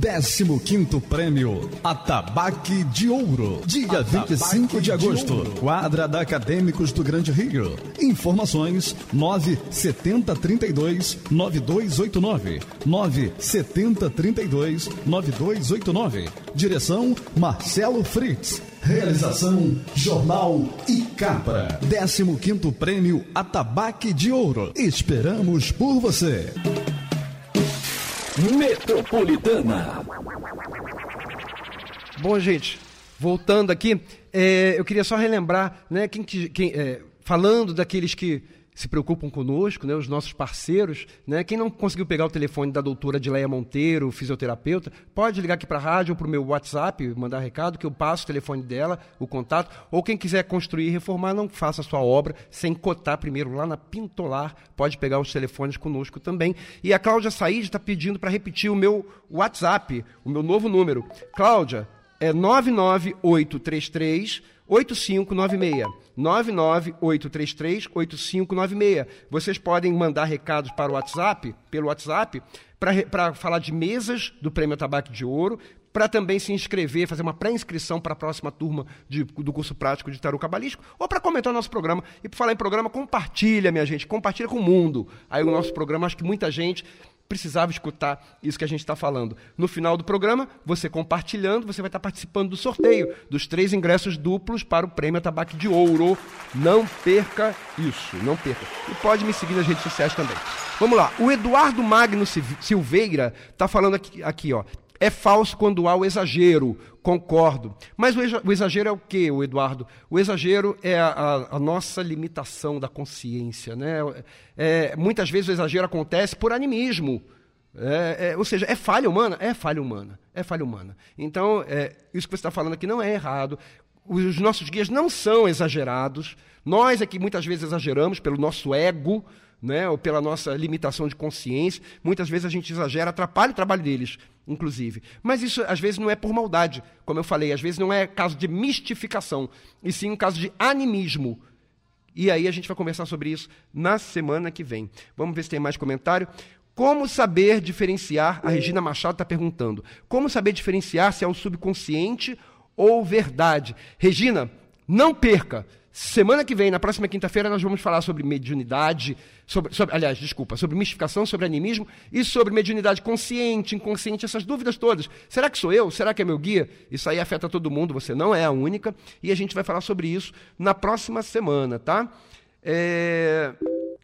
15º Prêmio Atabaque de Ouro, dia 25 de agosto, quadra da Acadêmicos do Grande Rio. Informações 97032 9289 97032 9289. Direção Marcelo Fritz. Realização Jornal e Capra. 15º Prêmio Atabaque de Ouro. Esperamos por você. Metropolitana. Bom, gente, voltando aqui, é, eu queria só relembrar, né, quem, quem é, falando daqueles que se preocupam conosco, né, os nossos parceiros. Né, quem não conseguiu pegar o telefone da doutora Adileia Monteiro, fisioterapeuta, pode ligar aqui para a rádio ou para o meu WhatsApp, mandar recado, que eu passo o telefone dela, o contato. Ou quem quiser construir e reformar, não faça a sua obra sem cotar primeiro lá na Pintolar, pode pegar os telefones conosco também. E a Cláudia Said está pedindo para repetir o meu WhatsApp, o meu novo número. Cláudia, é 99833 8596. 998338596. Vocês podem mandar recados para o WhatsApp, pelo WhatsApp, para falar de mesas do Prêmio Tabaco de Ouro, para também se inscrever, fazer uma pré-inscrição para a próxima turma de, do curso prático de tarô cabalístico, ou para comentar o nosso programa. E para falar em programa, compartilha, minha gente, compartilha com o mundo. Aí o nosso programa, acho que muita gente precisava escutar isso que a gente está falando. No final do programa, você compartilhando, você vai estar participando do sorteio dos três ingressos duplos para o Prêmio Tabaco de Ouro. Não perca isso, não perca. E pode me seguir nas redes sociais também. Vamos lá, o Eduardo Magno Silveira está falando aqui, aqui, ó. É falso quando há o exagero, concordo. Mas o exagero é o que, o Eduardo? O exagero é a, a, nossa limitação da consciência. Né? É, muitas vezes o exagero acontece por animismo. É, é, ou seja, é falha humana? É falha humana. É falha humana. Então, é, isso que você está falando aqui não é errado. Os nossos guias não são exagerados. Nós é que muitas vezes exageramos pelo nosso ego né, ou pela nossa limitação de consciência. Muitas vezes a gente exagera, atrapalha o trabalho deles, inclusive. Mas isso às vezes não é por maldade, como eu falei, às vezes não é caso de mistificação, e sim um caso de animismo. E aí a gente vai conversar sobre isso na semana que vem. Vamos ver se tem mais comentário. Como saber diferenciar? A Regina Machado está perguntando. Como saber diferenciar se é o subconsciente ou verdade? Regina, não perca. Semana que vem, na próxima quinta-feira, nós vamos falar sobre mediunidade, sobre, sobre, aliás, desculpa, sobre mistificação, sobre animismo e sobre mediunidade consciente, inconsciente, essas dúvidas todas. Será que sou eu? Será que é meu guia? Isso aí afeta todo mundo, você não é a única. E a gente vai falar sobre isso na próxima semana, tá? É...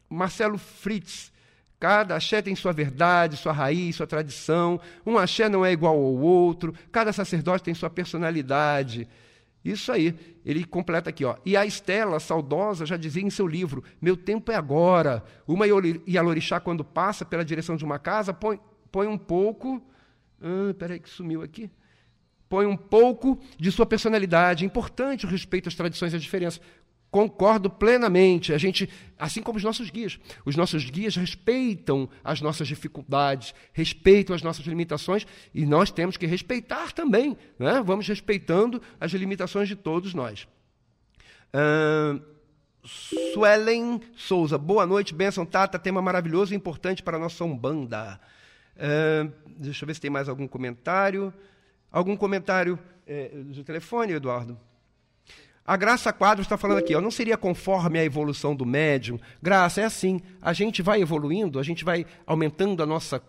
Marcelo Fritz. Cada axé tem sua verdade, sua raiz, sua tradição. Um axé não é igual ao outro. Cada sacerdote tem sua personalidade. Isso aí. Ele completa aqui, ó. E a Estela, saudosa, já dizia em seu livro: Meu tempo é agora. Uma Yalorixá, quando passa pela direção de uma casa, põe, põe um pouco. Ah, peraí, que sumiu aqui. Põe um pouco de sua personalidade. Importante o respeito às tradições e às diferenças. Concordo plenamente. A gente, assim como os nossos guias, os nossos guias respeitam as nossas dificuldades, respeitam as nossas limitações e nós temos que respeitar também. Né? Vamos respeitando as limitações de todos nós. Uh, Suelen Souza, boa noite, benção Tata, tema maravilhoso e importante para a nossa Umbanda. Uh, deixa eu ver se tem mais algum comentário. Algum comentário é, do telefone, Eduardo? A Graça Quadros está falando aqui, ó, não seria conforme a evolução do médium? Graça, é assim, a gente vai evoluindo, a gente vai aumentando a nossa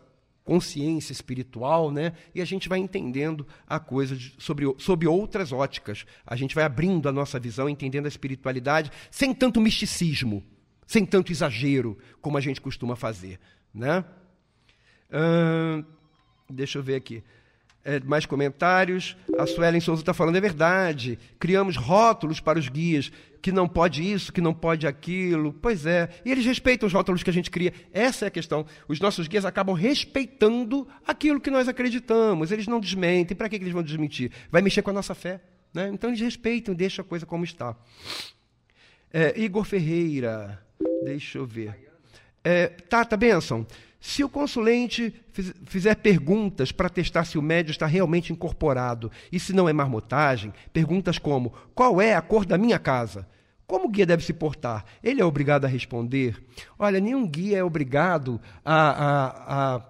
consciência espiritual, né? E a gente vai entendendo a coisa de, sobre, sobre outras óticas. A gente vai abrindo a nossa visão, entendendo a espiritualidade, sem tanto misticismo, sem tanto exagero, como a gente costuma fazer, né? Uh, deixa eu ver aqui. É, mais comentários. A Suelen Souza está falando, é verdade. Criamos rótulos para os guias, que não pode isso, que não pode aquilo. Pois é. E eles respeitam os rótulos que a gente cria. Essa é a questão. Os nossos guias acabam respeitando aquilo que nós acreditamos. Eles não desmentem. Para que eles vão desmentir? Vai mexer com a nossa fé. Né? Então eles respeitam, deixam a coisa como está. É, Igor Ferreira. Deixa eu ver. É, Tata Benção. Se o consulente fizer perguntas para testar se o médio está realmente incorporado e se não é marmotagem, perguntas como: qual é a cor da minha casa? Como o guia deve se portar? Ele é obrigado a responder? Olha, nenhum guia é obrigado a, a, a,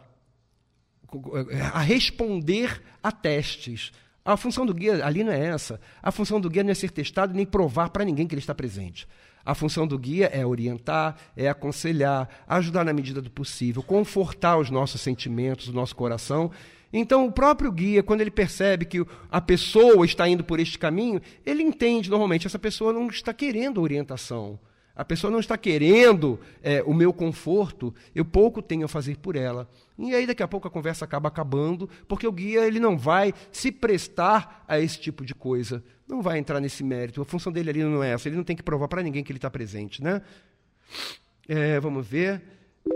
a responder a testes. A função do guia ali não é essa. A função do guia não é ser testado nem provar para ninguém que ele está presente. A função do guia é orientar, é aconselhar, ajudar na medida do possível, confortar os nossos sentimentos, o nosso coração. Então, o próprio guia, quando ele percebe que a pessoa está indo por este caminho, ele entende normalmente, essa pessoa não está querendo orientação. A pessoa não está querendo é, o meu conforto, eu pouco tenho a fazer por ela. E aí daqui a pouco a conversa acaba acabando, porque o guia ele não vai se prestar a esse tipo de coisa, não vai entrar nesse mérito. A função dele ali não é essa, ele não tem que provar para ninguém que ele está presente, né? É, vamos ver.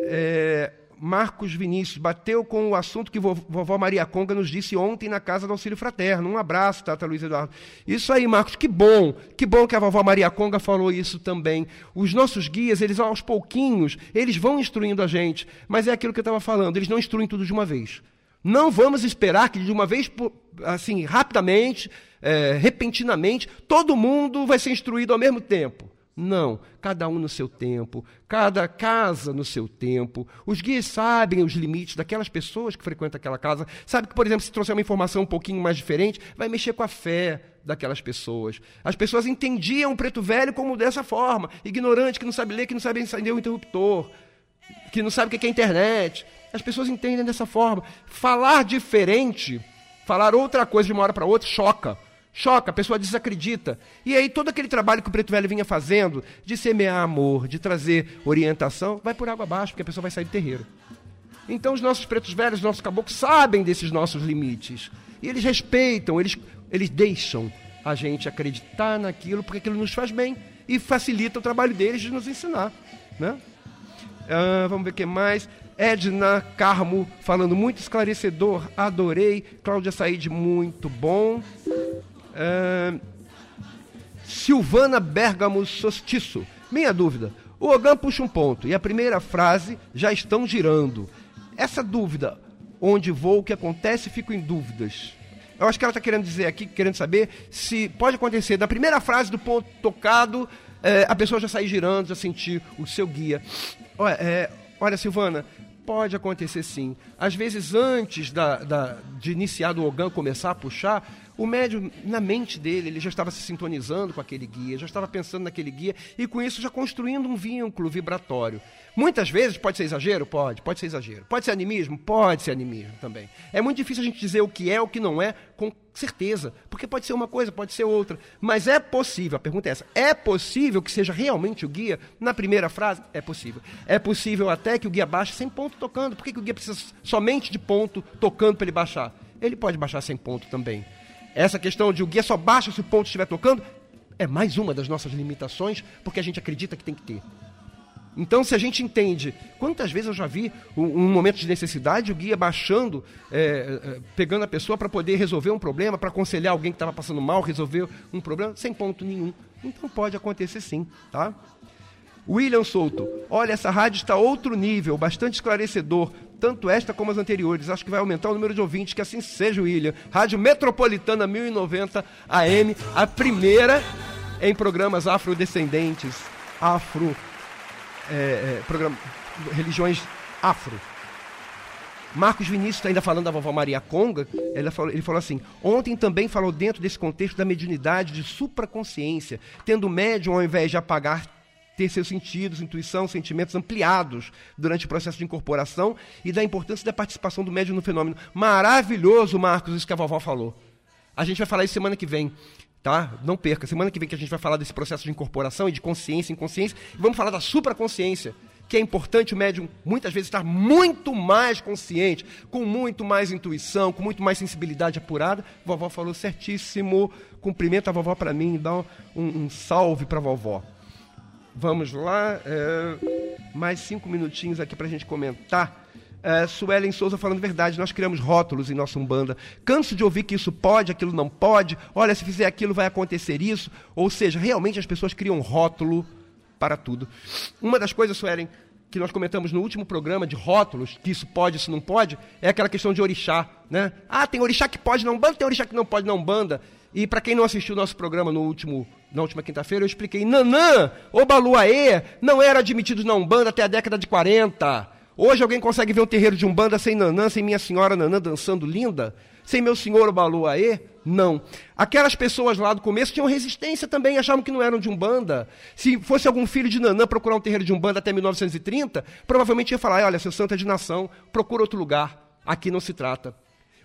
É, Marcos Vinícius bateu com o assunto que vovó Maria Conga nos disse ontem na casa do Auxílio Fraterno. Um abraço, Tata Luiz Eduardo. Isso aí, Marcos, que bom. Que bom que a vovó Maria Conga falou isso também. Os nossos guias, eles aos pouquinhos, eles vão instruindo a gente. Mas é aquilo que eu estava falando, eles não instruem tudo de uma vez. Não vamos esperar que de uma vez, assim, rapidamente, é, repentinamente, todo mundo vai ser instruído ao mesmo tempo. Não, cada um no seu tempo, cada casa no seu tempo. Os guias sabem os limites daquelas pessoas que frequentam aquela casa. Sabe que, por exemplo, se trouxer uma informação um pouquinho mais diferente, vai mexer com a fé daquelas pessoas. As pessoas entendiam o preto velho como dessa forma, ignorante, que não sabe ler, que não sabe acender o interruptor, que não sabe o que é internet. As pessoas entendem dessa forma. Falar diferente, falar outra coisa de uma hora para outra, choca. Choca, a pessoa desacredita. E aí todo aquele trabalho que o Preto Velho vinha fazendo, de semear amor, de trazer orientação, vai por água abaixo, porque a pessoa vai sair do terreiro. Então os nossos pretos velhos, os nossos caboclos, sabem desses nossos limites. E eles respeitam, eles, eles deixam a gente acreditar naquilo, porque aquilo nos faz bem e facilita o trabalho deles de nos ensinar. Né? Ah, vamos ver o que mais. Edna Carmo falando muito esclarecedor, adorei. Cláudia Said, muito bom. Silvana Bergamo Sostiço. Minha dúvida. O Ogan puxa um ponto e a primeira frase já estão girando. Essa dúvida, onde vou, o que acontece, fico em dúvidas. Eu acho que ela está querendo dizer aqui, querendo saber se pode acontecer da primeira frase do ponto tocado, é, a pessoa já sair girando, já sentir o seu guia. Olha, é, olha Silvana, pode acontecer sim. Às vezes, antes da, da, de iniciar o Ogan começar a puxar, o médium, na mente dele, ele já estava se sintonizando com aquele guia, já estava pensando naquele guia e com isso já construindo um vínculo vibratório. Muitas vezes pode ser exagero? Pode, pode ser exagero. Pode ser animismo? Pode ser animismo também. É muito difícil a gente dizer o que é, o que não é, com certeza, porque pode ser uma coisa, pode ser outra. Mas é possível, a pergunta é essa: é possível que seja realmente o guia? Na primeira frase, é possível. É possível até que o guia baixe sem ponto tocando. Por que, que o guia precisa somente de ponto tocando para ele baixar? Ele pode baixar sem ponto também. Essa questão de o guia só baixa se o ponto estiver tocando é mais uma das nossas limitações, porque a gente acredita que tem que ter. Então, se a gente entende, quantas vezes eu já vi um, um momento de necessidade, o guia baixando, é, é, pegando a pessoa para poder resolver um problema, para aconselhar alguém que estava passando mal, resolver um problema, sem ponto nenhum. Então pode acontecer sim, tá? William Souto, olha, essa rádio está outro nível, bastante esclarecedor, tanto esta como as anteriores. Acho que vai aumentar o número de ouvintes, que assim seja, William. Rádio Metropolitana 1090 AM, a primeira em programas afrodescendentes, afro, é, é, religiões afro. Marcos Vinícius está ainda falando da vovó Maria Conga, ele falou, ele falou assim: ontem também falou dentro desse contexto da mediunidade de supraconsciência, tendo médium, ao invés de apagar, ter seus sentidos, intuição, sentimentos ampliados durante o processo de incorporação e da importância da participação do médium no fenômeno. Maravilhoso, Marcos, isso que a vovó falou. A gente vai falar isso semana que vem. Tá? Não perca. Semana que vem que a gente vai falar desse processo de incorporação e de consciência, inconsciência. E vamos falar da supraconsciência que é importante o médium muitas vezes estar muito mais consciente, com muito mais intuição, com muito mais sensibilidade apurada. Vovó falou certíssimo. Cumprimenta a vovó para mim, dá um, um salve para vovó. Vamos lá, é, mais cinco minutinhos aqui para a gente comentar. É, Suelen Souza falando verdade, nós criamos rótulos em nossa Umbanda. Canso de ouvir que isso pode, aquilo não pode. Olha, se fizer aquilo vai acontecer isso. Ou seja, realmente as pessoas criam rótulo para tudo. Uma das coisas, Suelen, que nós comentamos no último programa de rótulos, que isso pode, isso não pode, é aquela questão de orixá. Né? Ah, tem orixá que pode não banda, tem orixá que não pode não banda. E para quem não assistiu o nosso programa no último, na última quinta-feira, eu expliquei. Nanã, Obaluaê, não era admitido na Umbanda até a década de 40. Hoje alguém consegue ver um terreiro de Umbanda sem Nanã, sem Minha Senhora Nanã dançando linda? Sem meu senhor Obaluaê? Não. Aquelas pessoas lá do começo tinham resistência também, achavam que não eram de Umbanda. Se fosse algum filho de Nanã procurar um terreiro de Umbanda até 1930, provavelmente ia falar: olha, seu santo é de nação, procura outro lugar. Aqui não se trata.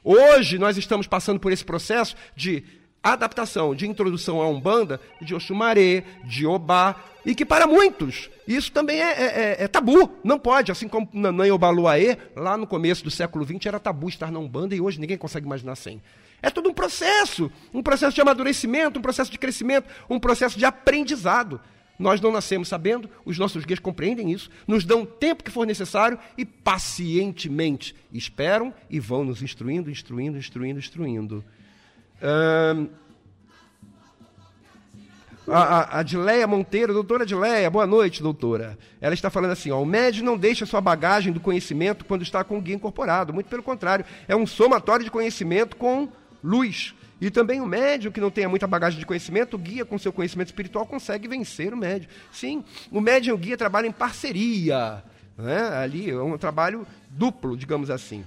Hoje nós estamos passando por esse processo de adaptação, de introdução à Umbanda, de Oxumaré, de Obá, e que para muitos isso também é, é, é, é tabu, não pode, assim como Nanã e Obaluaê, lá no começo do século XX era tabu estar na Umbanda e hoje ninguém consegue imaginar sem. É todo um processo, um processo de amadurecimento, um processo de crescimento, um processo de aprendizado. Nós não nascemos sabendo, os nossos guias compreendem isso, nos dão o tempo que for necessário e pacientemente esperam e vão nos instruindo, instruindo, instruindo, instruindo. A, a, Adileia Monteiro, doutora Adileia, boa noite, doutora. Ela está falando assim: ó, o médium não deixa sua bagagem do conhecimento quando está com o guia incorporado. Muito pelo contrário, é um somatório de conhecimento com luz. E também o médium que não tenha muita bagagem de conhecimento, o guia com seu conhecimento espiritual consegue vencer o médium. Sim, o médium e o guia trabalham em parceria. Né? Ali é um trabalho duplo, digamos assim.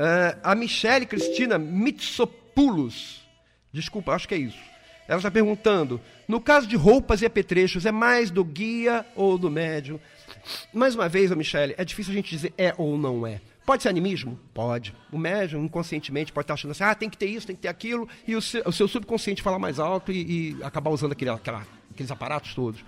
Uh, a Michele Cristina Mitsopoulos, desculpa, acho que é isso. Ela está perguntando: no caso de roupas e apetrechos, é mais do guia ou do médium? Mais uma vez, Michele, é difícil a gente dizer é ou não é. Pode ser animismo? Pode. O médium, inconscientemente, pode estar achando assim, ah, tem que ter isso, tem que ter aquilo, e o seu, o seu subconsciente falar mais alto e, e acabar usando aquele, aquela, aqueles aparatos todos.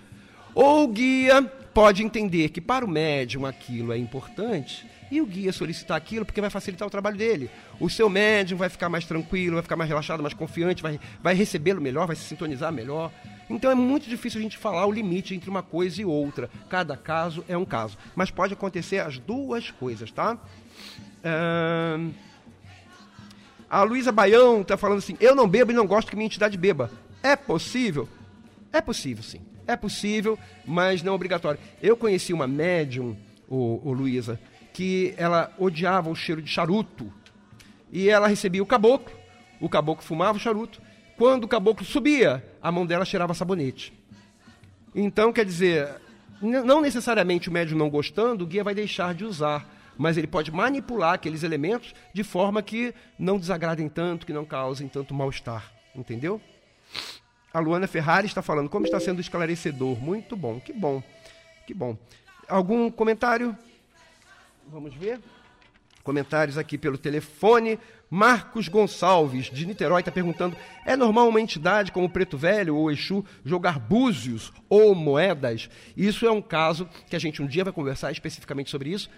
Ou o guia pode entender que para o médium aquilo é importante e o guia solicitar aquilo porque vai facilitar o trabalho dele. O seu médium vai ficar mais tranquilo, vai ficar mais relaxado, mais confiante, vai, vai recebê-lo melhor, vai se sintonizar melhor. Então é muito difícil a gente falar o limite entre uma coisa e outra. Cada caso é um caso. Mas pode acontecer as duas coisas, tá? A Luísa Baião está falando assim: eu não bebo e não gosto que minha entidade beba. É possível? É possível, sim. É possível, mas não obrigatório. Eu conheci uma médium, o, o Luísa, que ela odiava o cheiro de charuto. E ela recebia o caboclo, o caboclo fumava o charuto. Quando o caboclo subia, a mão dela cheirava sabonete. Então, quer dizer, não necessariamente o médium não gostando, o guia vai deixar de usar mas ele pode manipular aqueles elementos de forma que não desagradem tanto, que não causem tanto mal-estar. Entendeu? A Luana Ferrari está falando como está sendo esclarecedor. Muito bom, que bom, que bom. Algum comentário? Vamos ver. Comentários aqui pelo telefone. Marcos Gonçalves, de Niterói, está perguntando: é normal uma entidade como o Preto Velho ou Exu jogar búzios ou moedas? Isso é um caso que a gente um dia vai conversar especificamente sobre isso.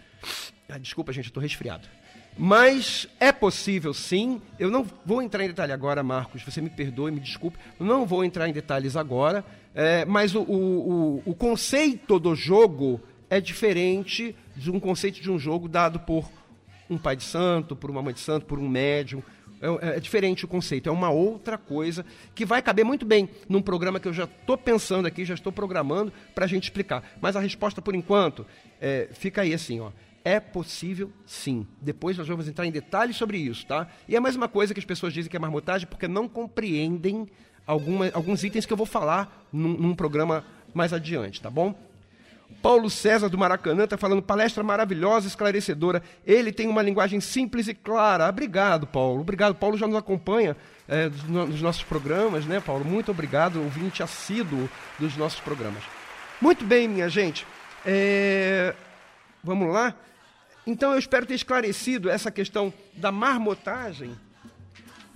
Ah, desculpa, gente, estou resfriado. Mas é possível sim. Eu não vou entrar em detalhe agora, Marcos. Você me perdoe, me desculpe. Não vou entrar em detalhes agora. É, mas o, o, o, conceito do jogo é diferente de um conceito de um jogo dado por um pai de santo, por uma mãe de santo, por um médium. É, é, diferente o conceito, é uma outra coisa que vai caber muito bem num programa que eu já estou pensando aqui, já estou programando para a gente explicar. Mas a resposta, por enquanto, é, fica aí assim, ó. É possível, sim. Depois nós vamos entrar em detalhes sobre isso, tá? E é mais uma coisa que as pessoas dizem que é marmotagem porque não compreendem alguma, alguns itens que eu vou falar num, num programa mais adiante, tá bom? Paulo César do Maracanã está falando palestra maravilhosa, esclarecedora. Ele tem uma linguagem simples e clara. Obrigado, Paulo. Obrigado. Paulo já nos acompanha é, nos nossos programas, né, Paulo? Muito obrigado, ouvinte assíduo dos nossos programas. Muito bem, minha gente. É... Vamos lá? Então eu espero ter esclarecido essa questão da marmotagem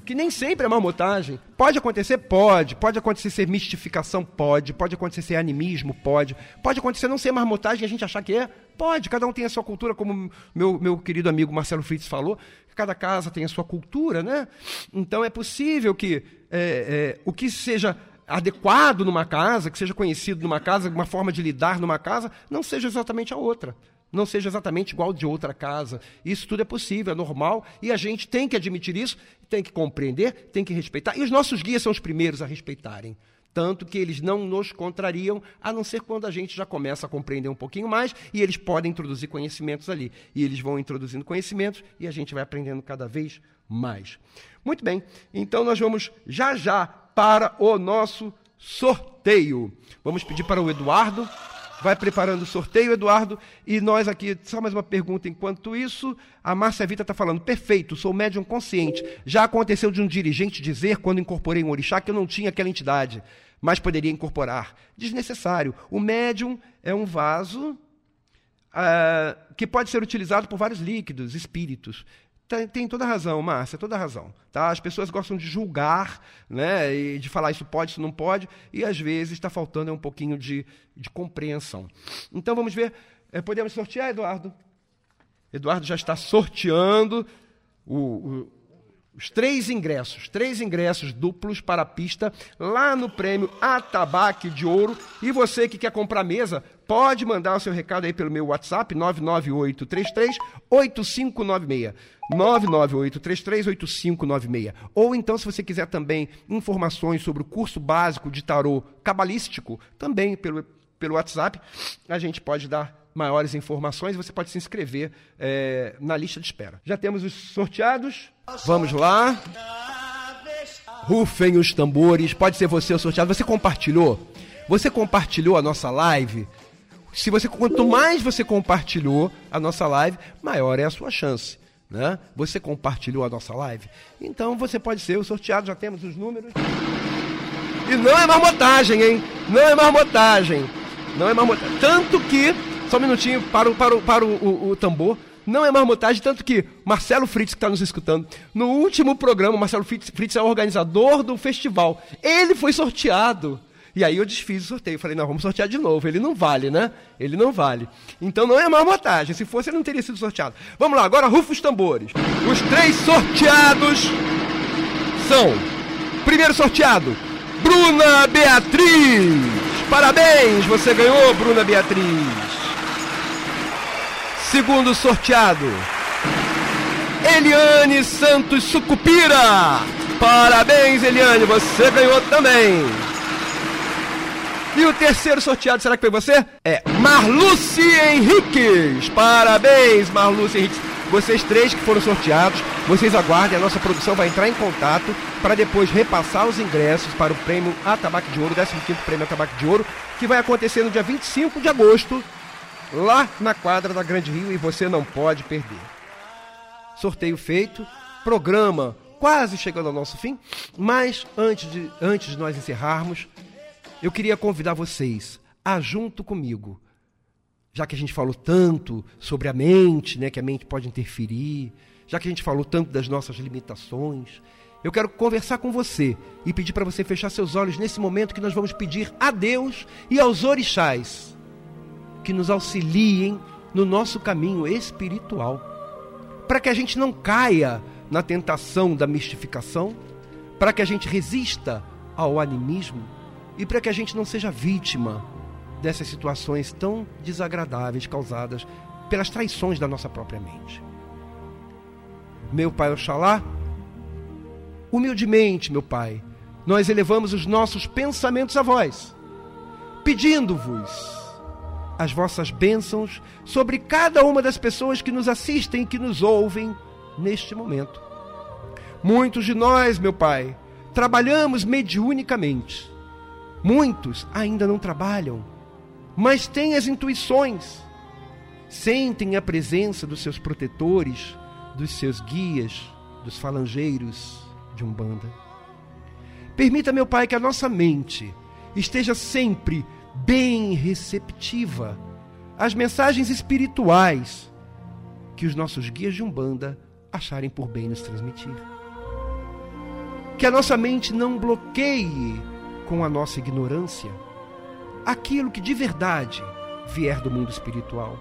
que nem sempre é marmotagem. Pode acontecer? Pode. Pode acontecer ser mistificação? Pode. Pode acontecer ser animismo? Pode. Pode acontecer não ser marmotagem e a gente achar que é? Pode. Cada um tem a sua cultura, como meu, meu querido amigo Marcelo Fritz falou. Cada casa tem a sua cultura, né? Então é possível que é, é, o que seja adequado numa casa, que seja conhecido numa casa, uma forma de lidar numa casa, não seja exatamente a outra não seja exatamente igual de outra casa. Isso tudo é possível, é normal, e a gente tem que admitir isso, tem que compreender, tem que respeitar. E os nossos guias são os primeiros a respeitarem. Tanto que eles não nos contrariam, a não ser quando a gente já começa a compreender um pouquinho mais, e eles podem introduzir conhecimentos ali. E eles vão introduzindo conhecimentos e a gente vai aprendendo cada vez mais. Muito bem, então nós vamos já já para o nosso sorteio. Vamos pedir para o Eduardo vai preparando o sorteio, Eduardo, e nós aqui, só mais uma pergunta enquanto isso, a Márcia Vita está falando, perfeito, sou médium consciente, já aconteceu de um dirigente dizer, quando incorporei um orixá, que eu não tinha aquela entidade, mas poderia incorporar. Desnecessário. O médium é um vaso uh, que pode ser utilizado por vários líquidos, espíritos. Tem, toda razão, Márcia, toda razão. Tá? As pessoas gostam de julgar, né, e de falar isso pode, isso não pode, e às vezes está faltando um pouquinho de, de compreensão. Então vamos ver. É, podemos sortear, Eduardo? Eduardo já está sorteando o, o, os três ingressos, três ingressos duplos para a pista lá no prêmio Atabaque de Ouro. E você que quer comprar mesa, pode mandar o seu recado aí pelo meu WhatsApp, 99833 8596. 998338596. Ou então, se você quiser também informações sobre o curso básico de tarô cabalístico, também pelo, pelo WhatsApp, a gente pode dar maiores informações, você pode se inscrever é, na lista de espera. Já temos os sorteados. Vamos lá. Rufem os tambores. Pode ser você o sorteado. Você compartilhou? Você compartilhou a nossa live? Se você quanto mais você compartilhou a nossa live, maior é a sua chance. Né? Você compartilhou a nossa live? Então você pode ser o sorteado, já temos os números. E não é marmotagem, hein? Não é marmotagem. Não é marmotagem. Tanto que, só um minutinho para o, para o, para o, o, o tambor. Não é marmotagem, tanto que Marcelo Fritz, que está nos escutando, no último programa, Marcelo Fritz, Fritz é o organizador do festival. Ele foi sorteado. E aí eu desfiz o sorteio. Falei, não, vamos sortear de novo. Ele não vale, né? Ele não vale. Então não é marmotagem. Se fosse, ele não teria sido sorteado. Vamos lá, agora rufa os tambores. Os três sorteados são. Primeiro sorteado, Bruna Beatriz. Parabéns, você ganhou, Bruna Beatriz. Segundo sorteado, Eliane Santos Sucupira. Parabéns, Eliane, você ganhou também. E o terceiro sorteado, será que foi você? É Marluce Henriques. Parabéns, Marluce Henriques. Vocês três que foram sorteados, vocês aguardem, a nossa produção vai entrar em contato para depois repassar os ingressos para o prêmio Atabaque de Ouro, 15º prêmio Atabaque de Ouro, que vai acontecer no dia 25 de agosto, lá na quadra da Grande Rio e você não pode perder. Sorteio feito, programa quase chegando ao nosso fim, mas antes de, antes de nós encerrarmos, eu queria convidar vocês a, junto comigo, já que a gente falou tanto sobre a mente, né, que a mente pode interferir, já que a gente falou tanto das nossas limitações, eu quero conversar com você e pedir para você fechar seus olhos nesse momento que nós vamos pedir a Deus e aos orixás que nos auxiliem no nosso caminho espiritual, para que a gente não caia na tentação da mistificação, para que a gente resista ao animismo e para que a gente não seja vítima dessas situações tão desagradáveis causadas pelas traições da nossa própria mente. Meu Pai Oxalá, humildemente, meu Pai, nós elevamos os nossos pensamentos a vós, pedindo-vos as vossas bênçãos sobre cada uma das pessoas que nos assistem e que nos ouvem neste momento. Muitos de nós, meu Pai, trabalhamos mediunicamente. Muitos ainda não trabalham, mas têm as intuições, sentem a presença dos seus protetores, dos seus guias, dos falangeiros de Umbanda. Permita, meu Pai, que a nossa mente esteja sempre bem receptiva às mensagens espirituais que os nossos guias de Umbanda acharem por bem nos transmitir. Que a nossa mente não bloqueie com a nossa ignorância aquilo que de verdade vier do mundo espiritual.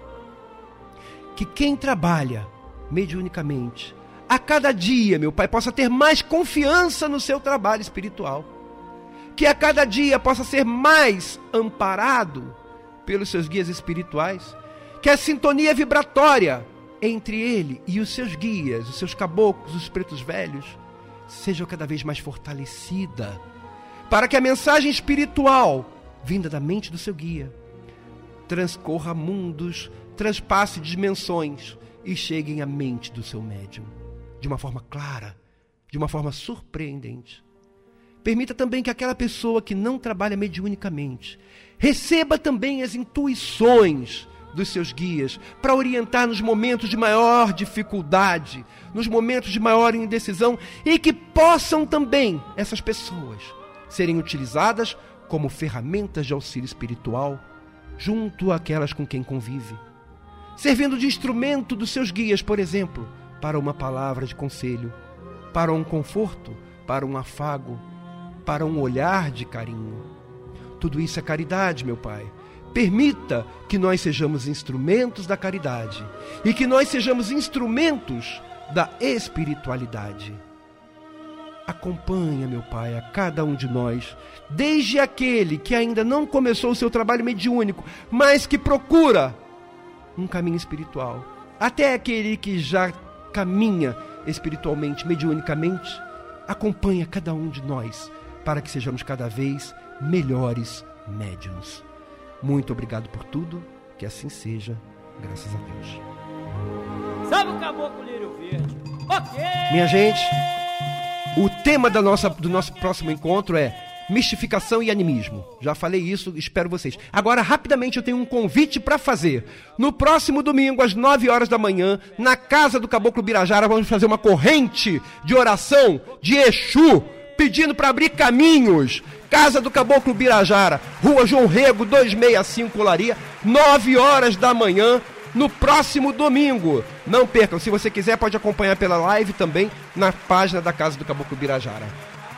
Que quem trabalha mediunicamente a cada dia, meu Pai, possa ter mais confiança no seu trabalho espiritual. Que a cada dia possa ser mais amparado pelos seus guias espirituais. Que a sintonia vibratória entre ele e os seus guias, os seus caboclos, os pretos velhos, seja cada vez mais fortalecida. Para que a mensagem espiritual, vinda da mente do seu guia, transcorra mundos, transpasse dimensões e chegue à mente do seu médium de uma forma clara, de uma forma surpreendente. Permita também que aquela pessoa que não trabalha mediunicamente receba também as intuições dos seus guias para orientar nos momentos de maior dificuldade, nos momentos de maior indecisão e que possam também essas pessoas serem utilizadas como ferramentas de auxílio espiritual junto àquelas com quem convive, servindo de instrumento dos seus guias, por exemplo, para uma palavra de conselho, para um conforto, para um afago, para um olhar de carinho. Tudo isso é caridade, meu Pai. Permita que nós sejamos instrumentos da caridade e que nós sejamos instrumentos da espiritualidade. Acompanha, meu Pai, a cada um de nós, desde aquele que ainda não começou o seu trabalho mediúnico, mas que procura um caminho espiritual, até aquele que já caminha espiritualmente, mediunicamente, acompanha cada um de nós para que sejamos cada vez melhores médiums. Muito obrigado por tudo, que assim seja, graças a Deus. Sabe o caboclo lírio verde? Ok! Minha gente, o tema da nossa, do nosso próximo encontro é mistificação e animismo. Já falei isso, espero vocês. Agora, rapidamente, eu tenho um convite para fazer. No próximo domingo, às 9 horas da manhã, na casa do Caboclo Birajara, vamos fazer uma corrente de oração de Exu, pedindo para abrir caminhos. Casa do Caboclo Birajara, Rua João Rego, 265 Laria, 9 horas da manhã, no próximo domingo. Não percam, se você quiser, pode acompanhar pela live também na página da Casa do Caboclo Birajara.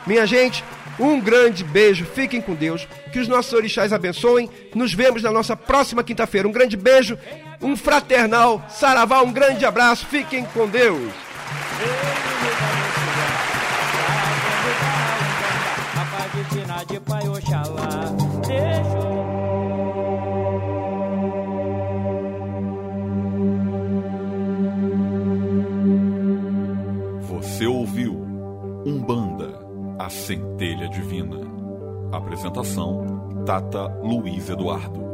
Minha gente, um grande beijo, fiquem com Deus, que os nossos orixás abençoem. Nos vemos na nossa próxima quinta-feira. Um grande beijo, um fraternal saravá, um grande abraço, fiquem com Deus. Você centelha divina. Apresentação: Tata Luiz Eduardo.